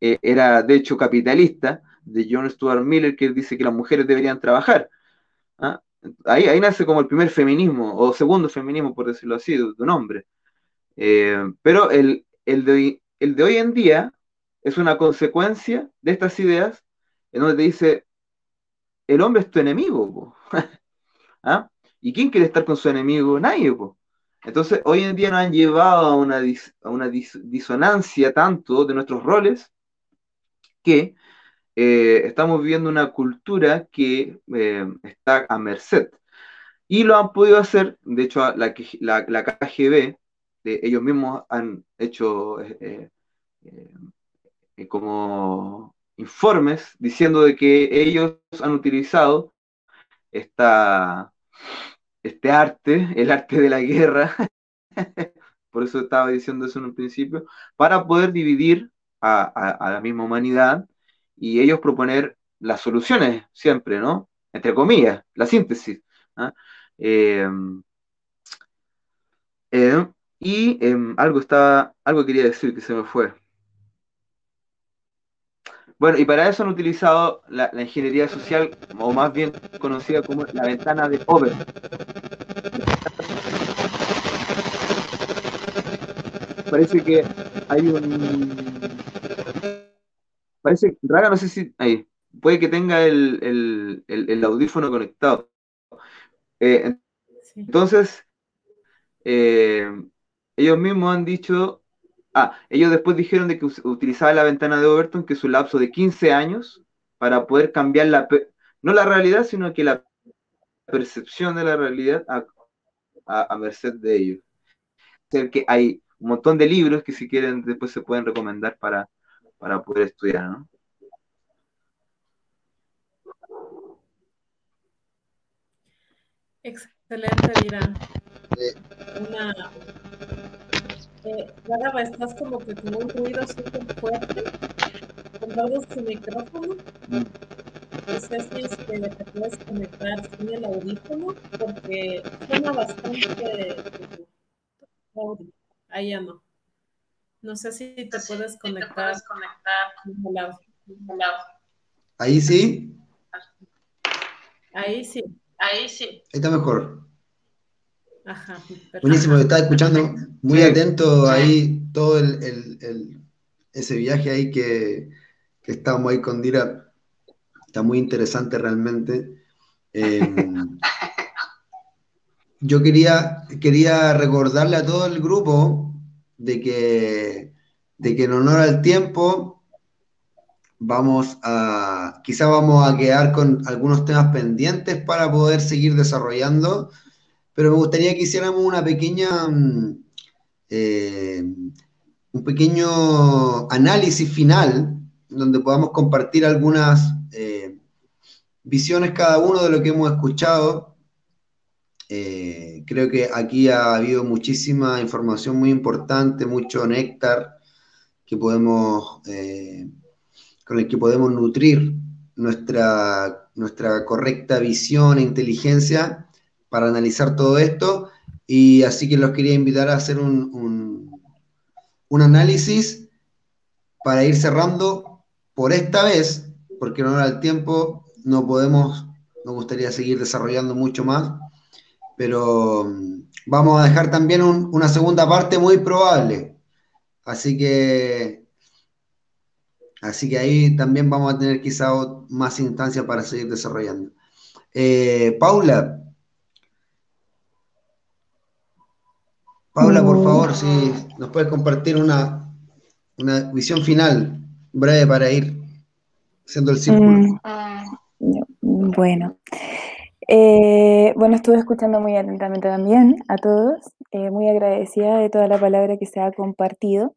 eh, era de hecho capitalista, de John Stuart Miller, que dice que las mujeres deberían trabajar. ¿ah? Ahí, ahí nace como el primer feminismo, o segundo feminismo, por decirlo así, de, un hombre. pero el, el, de, el de hoy en día es una consecuencia de estas ideas, en donde te dice, el hombre es tu enemigo. ¿Ah? ¿Y quién quiere estar con su enemigo? Nadie. Entonces, hoy en día nos han llevado a una, una disonancia tanto de nuestros roles que eh, estamos viviendo una cultura que eh, está a merced. Y lo han podido hacer, de hecho, la, la, la KGB, ellos mismos han hecho eh, como informes diciendo de que ellos han utilizado esta, este arte, el arte de la guerra, por eso estaba diciendo eso en un principio, para poder dividir a, la misma humanidad y ellos proponer las soluciones siempre, ¿no? Entre comillas, la síntesis. ¿ah? Em, em, y em, algo estaba, algo quería decir que se me fue. Bueno, y para eso han utilizado la, ingeniería social, o más bien conocida como la ventana de Over. Parece que hay un... Parece, Raga, no sé si... Ahí, puede que tenga el, audífono conectado. Eh, entonces, eh, ellos mismos han dicho, ah, ellos después dijeron de que utilizaba la ventana de Overton, que es un lapso de 15 años, para poder cambiar la, no la realidad, sino que la percepción de la realidad a, a, merced de ellos. O que hay un montón de libros que si quieren después se pueden recomendar para, para poder estudiar, ¿no? Excelente, Mira. Una. Eh, estás como que con un ruido súper fuerte. Compartes tu micrófono. No sé si es que te puedes conectar sin el audífono, porque suena bastante. Ahí ya no. No sé si te puedes conectar. Ahí sí. Ahí sí. Ahí sí. Ahí está mejor. Ajá, Buenísimo, estaba escuchando muy atento ahí todo el, ese viaje ahí que, que estábamos ahí con Dira. Está muy interesante realmente. Em, yo quería, quería recordarle a todo el grupo de que, de que en honor al tiempo vamos a, quizá vamos a quedar con algunos temas pendientes para poder seguir desarrollando, pero me gustaría que hiciéramos una pequeña, mm, eh, un pequeño análisis final donde podamos compartir algunas eh, visiones cada uno de lo que hemos escuchado. Eh, creo que aquí ha habido muchísima información muy importante, mucho néctar que podemos con el que podemos nutrir nuestra, nuestra correcta visión e inteligencia para analizar todo esto. Y así que los quería invitar a hacer un, un, análisis para ir cerrando por esta vez, porque no era el tiempo, no podemos, nos gustaría seguir desarrollando mucho más, pero mm, vamos a dejar también una segunda parte muy probable. Así que Así que ahí también vamos a tener quizá más instancias para seguir desarrollando. Eh, Paula. Paula, por favor, si nos puedes compartir una, visión final breve para ir haciendo el círculo. Mm, bueno. Eh, bueno, estuve escuchando muy atentamente también a todos, eh, muy agradecida de toda la palabra que se ha compartido,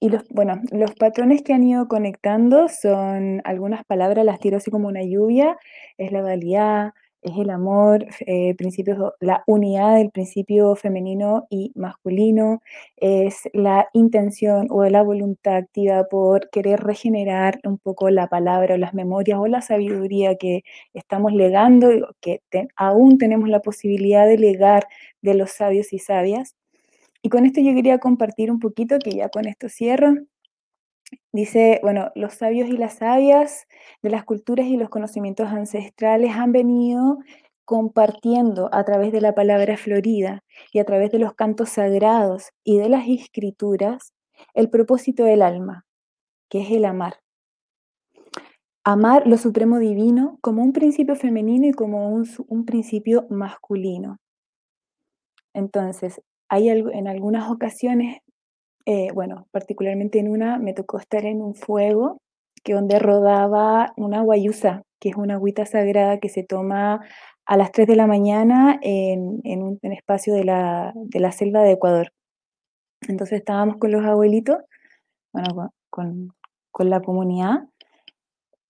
y los, bueno, los patrones que han ido conectando son algunas palabras, las tiro así como una lluvia, es la dualidad, es el amor, eh, principios, la unidad del principio femenino y masculino, es la intención o la voluntad activa por querer regenerar un poco la palabra o las memorias o la sabiduría que estamos legando, que aún tenemos la posibilidad de legar de los sabios y sabias. Y con esto yo quería compartir un poquito, que ya con esto cierro. Dice, bueno, los sabios y las sabias de las culturas y los conocimientos ancestrales han venido compartiendo a través de la palabra florida y a través de los cantos sagrados y de las escrituras el propósito del alma, que es el amar. Amar lo supremo divino como un principio femenino y como un, un principio masculino. Entonces, hay en algunas ocasiones, eh, bueno, particularmente en una, me tocó estar en un fuego que donde rodaba una guayusa, que es una agüita sagrada que se toma a las 3 de la mañana en, un espacio de la, selva de Ecuador. Entonces estábamos con los abuelitos, bueno, con, la comunidad,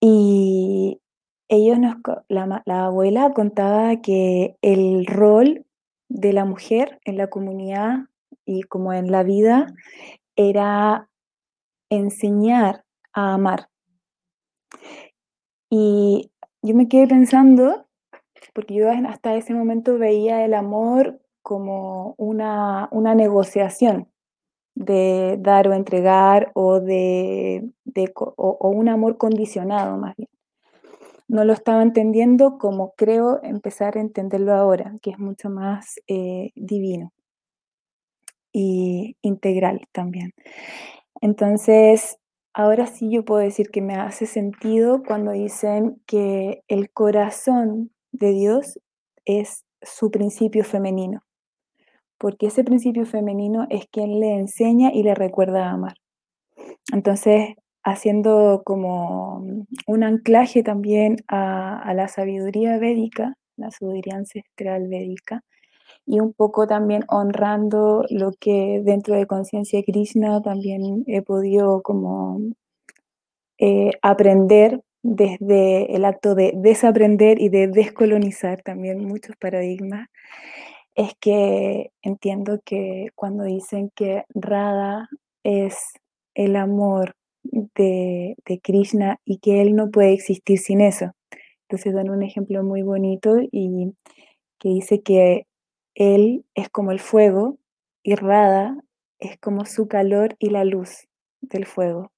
y ellos nos, la, abuela contaba que el rol de la mujer en la comunidad y como en la vida era enseñar a amar. Y yo me quedé pensando, porque yo hasta ese momento veía el amor como una, una negociación de dar o entregar o, de, o un amor condicionado más bien no lo estaba entendiendo como creo empezar a entenderlo ahora, que es mucho más eh, divino y integral también. Entonces, ahora sí yo puedo decir que me hace sentido cuando dicen que el corazón de Dios es su principio femenino, porque ese principio femenino es quien le enseña y le recuerda a amar. Entonces, haciendo como un anclaje también a, la sabiduría védica, la sabiduría ancestral védica, y un poco también honrando lo que dentro de Conciencia Krishna también he podido como eh, aprender desde el acto de desaprender y de descolonizar también muchos paradigmas, es que entiendo que cuando dicen que Radha es el amor de, de, Krishna y que él no puede existir sin eso. Entonces dan un ejemplo muy bonito y que dice que él es como el fuego y Radha es como su calor y la luz del fuego.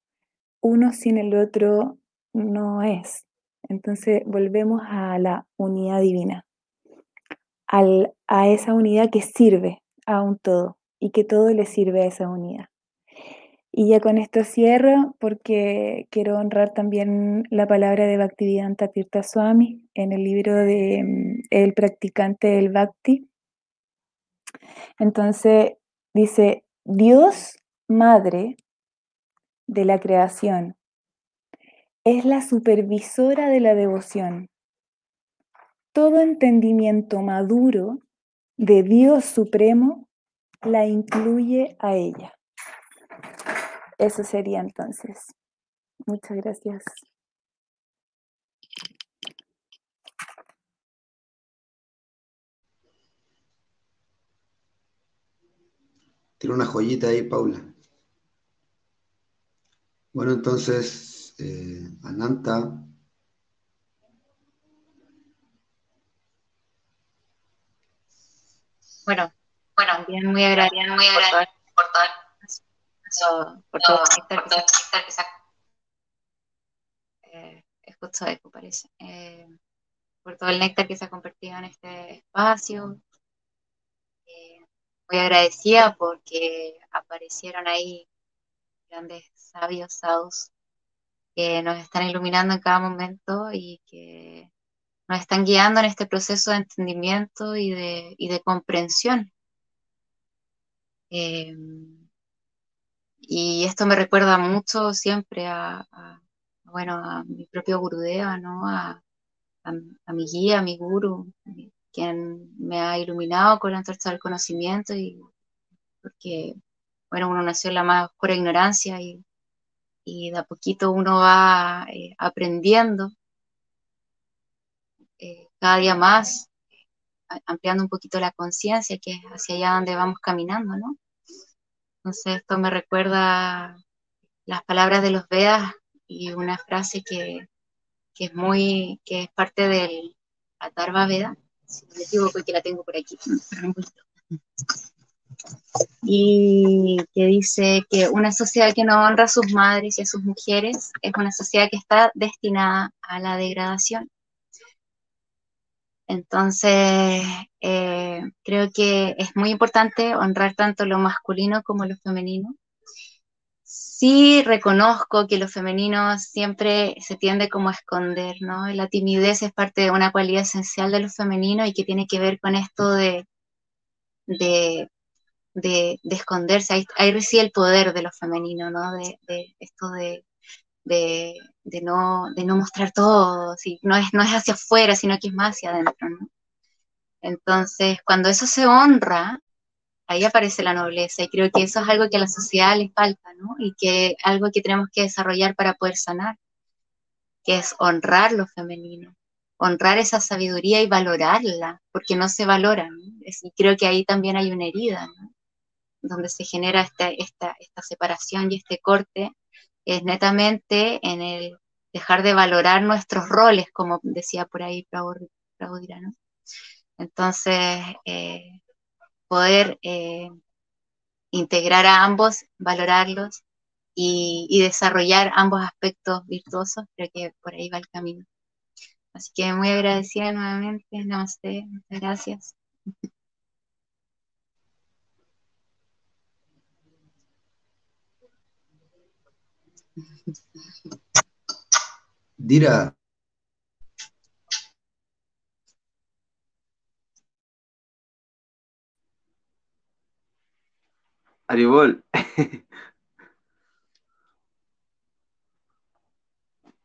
Uno sin el otro no es. Entonces volvemos a la unidad divina, a esa unidad que sirve a un todo y que todo le sirve a esa unidad. Y ya con esto cierro porque quiero honrar también la palabra de Bhaktivedanta Tirtha Swami en el libro de mm, El practicante del Bhakti. Entonces dice, Dios Madre de la creación es la supervisora de la devoción. Todo entendimiento maduro de Dios Supremo la incluye a ella. Eso sería entonces. Muchas gracias. Tiene una joyita ahí, Paula. Bueno, entonces, eh, Ananta. Bueno, bueno, bien, muy agradecida, muy agradecida por todo por todo el néctar que se eh, escucho eco parece eh, por todo el néctar que se ha compartido en este espacio eh, muy agradecida porque aparecieron ahí grandes sabios sadhus que nos están iluminando en cada momento y que nos están guiando en este proceso de entendimiento y de, y de comprensión. Eh, y esto me recuerda mucho siempre a, bueno, a mi propio Gurudeva, ¿no? A, a, mi guía, a mi guru, quien me ha iluminado con la antorcha del conocimiento y porque, bueno, uno nació en la más oscura ignorancia y, y de a poquito uno va eh, aprendiendo eh, cada día más, ampliando un poquito la conciencia, que es hacia allá donde vamos caminando, ¿no? Entonces esto me recuerda las palabras de los Vedas y una frase que, es muy, que es parte del Atarva Veda, si no me equivoco que la tengo por aquí. Y que dice que una sociedad que no honra a sus madres y a sus mujeres es una sociedad que está destinada a la degradación. Entonces, eh, creo que es muy importante honrar tanto lo masculino como lo femenino. Sí reconozco que lo femenino siempre se tiende como a esconder, ¿no? La timidez es parte de una cualidad esencial de lo femenino y que tiene que ver con esto de, de, de, esconderse. Ahí, ahí, reside el poder de lo femenino, ¿no? De, de esto de, de, de, no, de no mostrar todo, no, es, no es hacia afuera, sino que es más hacia adentro. ¿no? Entonces, cuando eso se honra, ahí aparece la nobleza y creo que eso es algo que a la sociedad le falta, ¿no? Y que algo que tenemos que desarrollar para poder sanar, que es honrar lo femenino, honrar esa sabiduría y valorarla, porque no se valora, y creo que ahí también hay una herida, ¿no? Donde se genera esta, esta, esta separación y este corte es netamente en el dejar de valorar nuestros roles, como decía por ahí Prabodhira, ¿no? Entonces, eh, poder eh, integrar a ambos, valorarlos y, desarrollar ambos aspectos virtuosos, creo que por ahí va el camino. Así que muy agradecida nuevamente, namaste, muchas gracias. Dira, Aribol.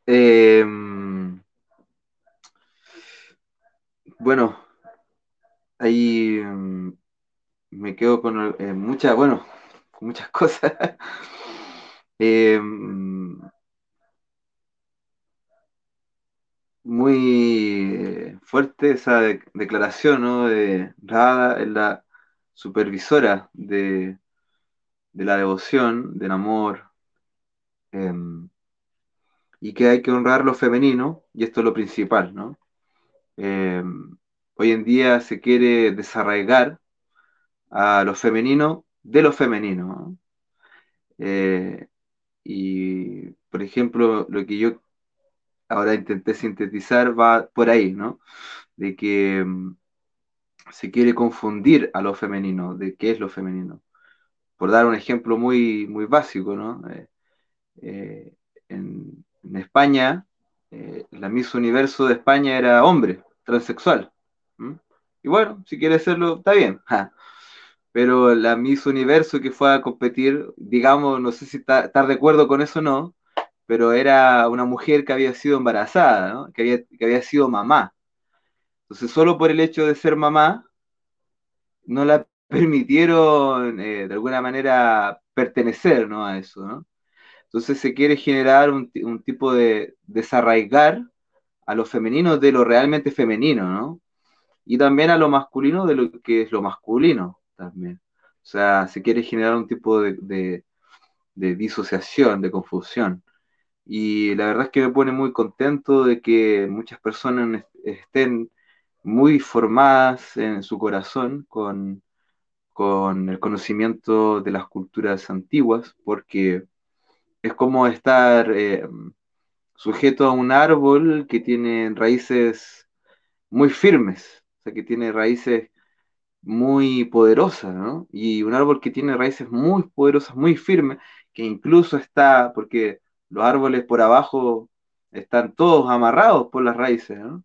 Em, bueno, ahí em, me quedo con eh, muchas, bueno, con muchas cosas. Em, muy eh, fuerte esa declaración, ¿no? De Rada, la supervisora de, de la devoción, del amor, em, y que hay que honrar lo femenino, y esto es lo principal, ¿no? Em, hoy en día se quiere desarraigar a lo femenino de lo femenino. Eh, y, por ejemplo, lo que yo ahora intenté sintetizar va por ahí, ¿no? De que em, se quiere confundir a lo femenino, de qué es lo femenino por dar un ejemplo muy, muy básico, ¿no? Eh, eh, en, España, eh, la Miss Universo de España era hombre, transexual. Y bueno, si quiere serlo, está bien. Pero la Miss Universo que fue a competir, digamos, no sé si está, de acuerdo con eso o no, pero era una mujer que había sido embarazada, que, había, que había sido mamá. Entonces, solo por el hecho de ser mamá, no la permitieron eh, de alguna manera pertenecer ¿no? a eso. ¿no? Entonces se quiere generar un, tipo de desarraigar a lo femenino de lo realmente femenino, ¿no? Y también a lo masculino de lo que es lo masculino también. O sea, se quiere generar un tipo de, de disociación, de confusión. Y la verdad es que me pone muy contento de que muchas personas estén muy formadas en su corazón con, con el conocimiento de las culturas antiguas, porque es como estar eh, sujeto a un árbol que tiene raíces muy firmes, o sea, que tiene raíces muy poderosas, ¿no? Y un árbol que tiene raíces muy poderosas, muy firmes, que incluso está, porque los árboles por abajo están todos amarrados por las raíces, ¿no?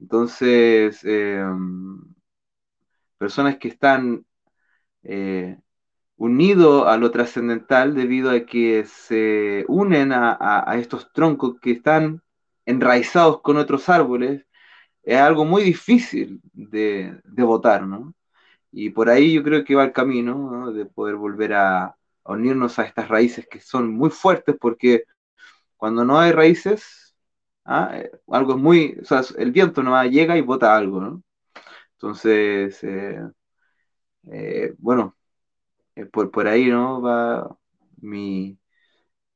Entonces, em, personas que están eh, unido a lo trascendental debido a que se unen a, estos troncos que están enraizados con otros árboles, es algo muy difícil de, votar, ¿no? Y por ahí yo creo que va el camino de poder volver a, unirnos a estas raíces que son muy fuertes porque cuando no hay raíces, ¿ah? algo es muy, o sea, el viento no llega y bota algo, ¿no? Entonces, eh, eh, bueno, eh, por, por ahí no va mi,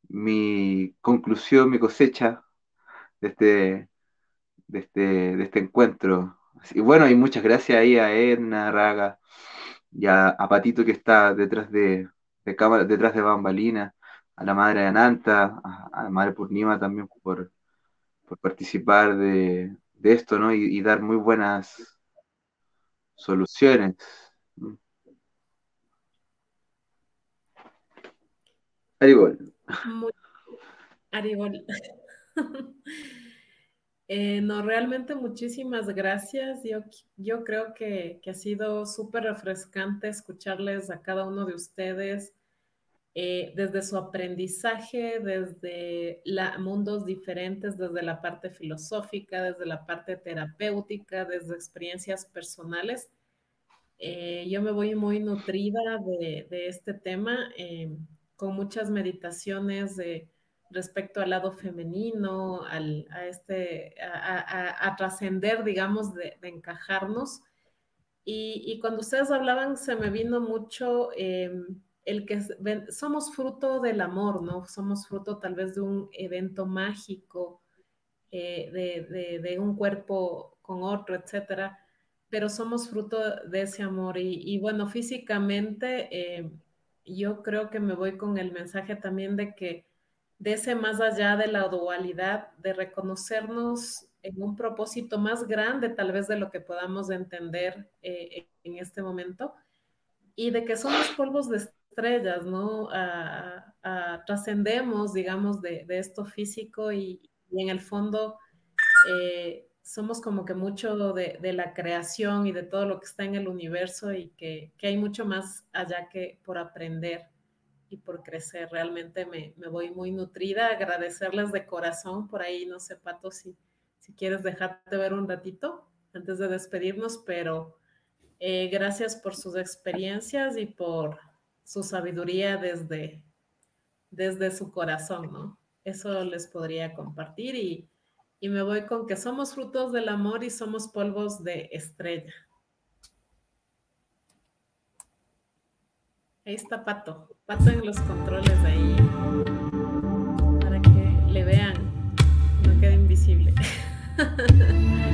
mi conclusión, mi cosecha de este, de este, de este encuentro. Y bueno, y muchas gracias ahí a Edna, Raga, y a, Patito que está detrás de, cámara, detrás de bambalina, a la madre de Ananta, a, la madre Purnima también por, por participar de, esto, ¿no? y dar muy buenas soluciones. Aribol. Aribol. Eh, no, realmente muchísimas gracias. Yo, yo creo que, ha sido súper refrescante escucharles a cada uno de ustedes eh, desde su aprendizaje, desde la, mundos diferentes, desde la parte filosófica, desde la parte terapéutica, desde experiencias personales. Eh, yo me voy muy nutrida de, este tema con muchas meditaciones de, respecto al lado femenino, al, a, este, a, trascender, digamos, de, encajarnos. Y, cuando ustedes hablaban, se me vino mucho em, el que somos fruto del amor, ¿no? Somos fruto tal vez de un evento mágico, eh, de, de, un cuerpo con otro, etcétera, pero somos fruto de ese amor. Y, y bueno, físicamente em, yo creo que me voy con el mensaje también de que de ese más allá de la dualidad, de reconocernos en un propósito más grande tal vez de lo que podamos entender eh, en este momento, y de que somos polvos de estrellas, ¿no? trascendemos, digamos, de, esto físico y, en el fondo, eh, somos como que mucho de, la creación y de todo lo que está en el universo y que, hay mucho más allá que por aprender y por crecer. Realmente me, voy muy nutrida. Agradecerles de corazón por ahí, no sé, Pato, si, si quieres dejarte ver un ratito antes de despedirnos, pero eh, gracias por sus experiencias y por su sabiduría desde, desde su corazón, ¿no? Eso les podría compartir y, y me voy con que somos frutos del amor y somos polvos de estrella. Ahí está Pato. Pato en los controles ahí. Para que le vean. No quede invisible.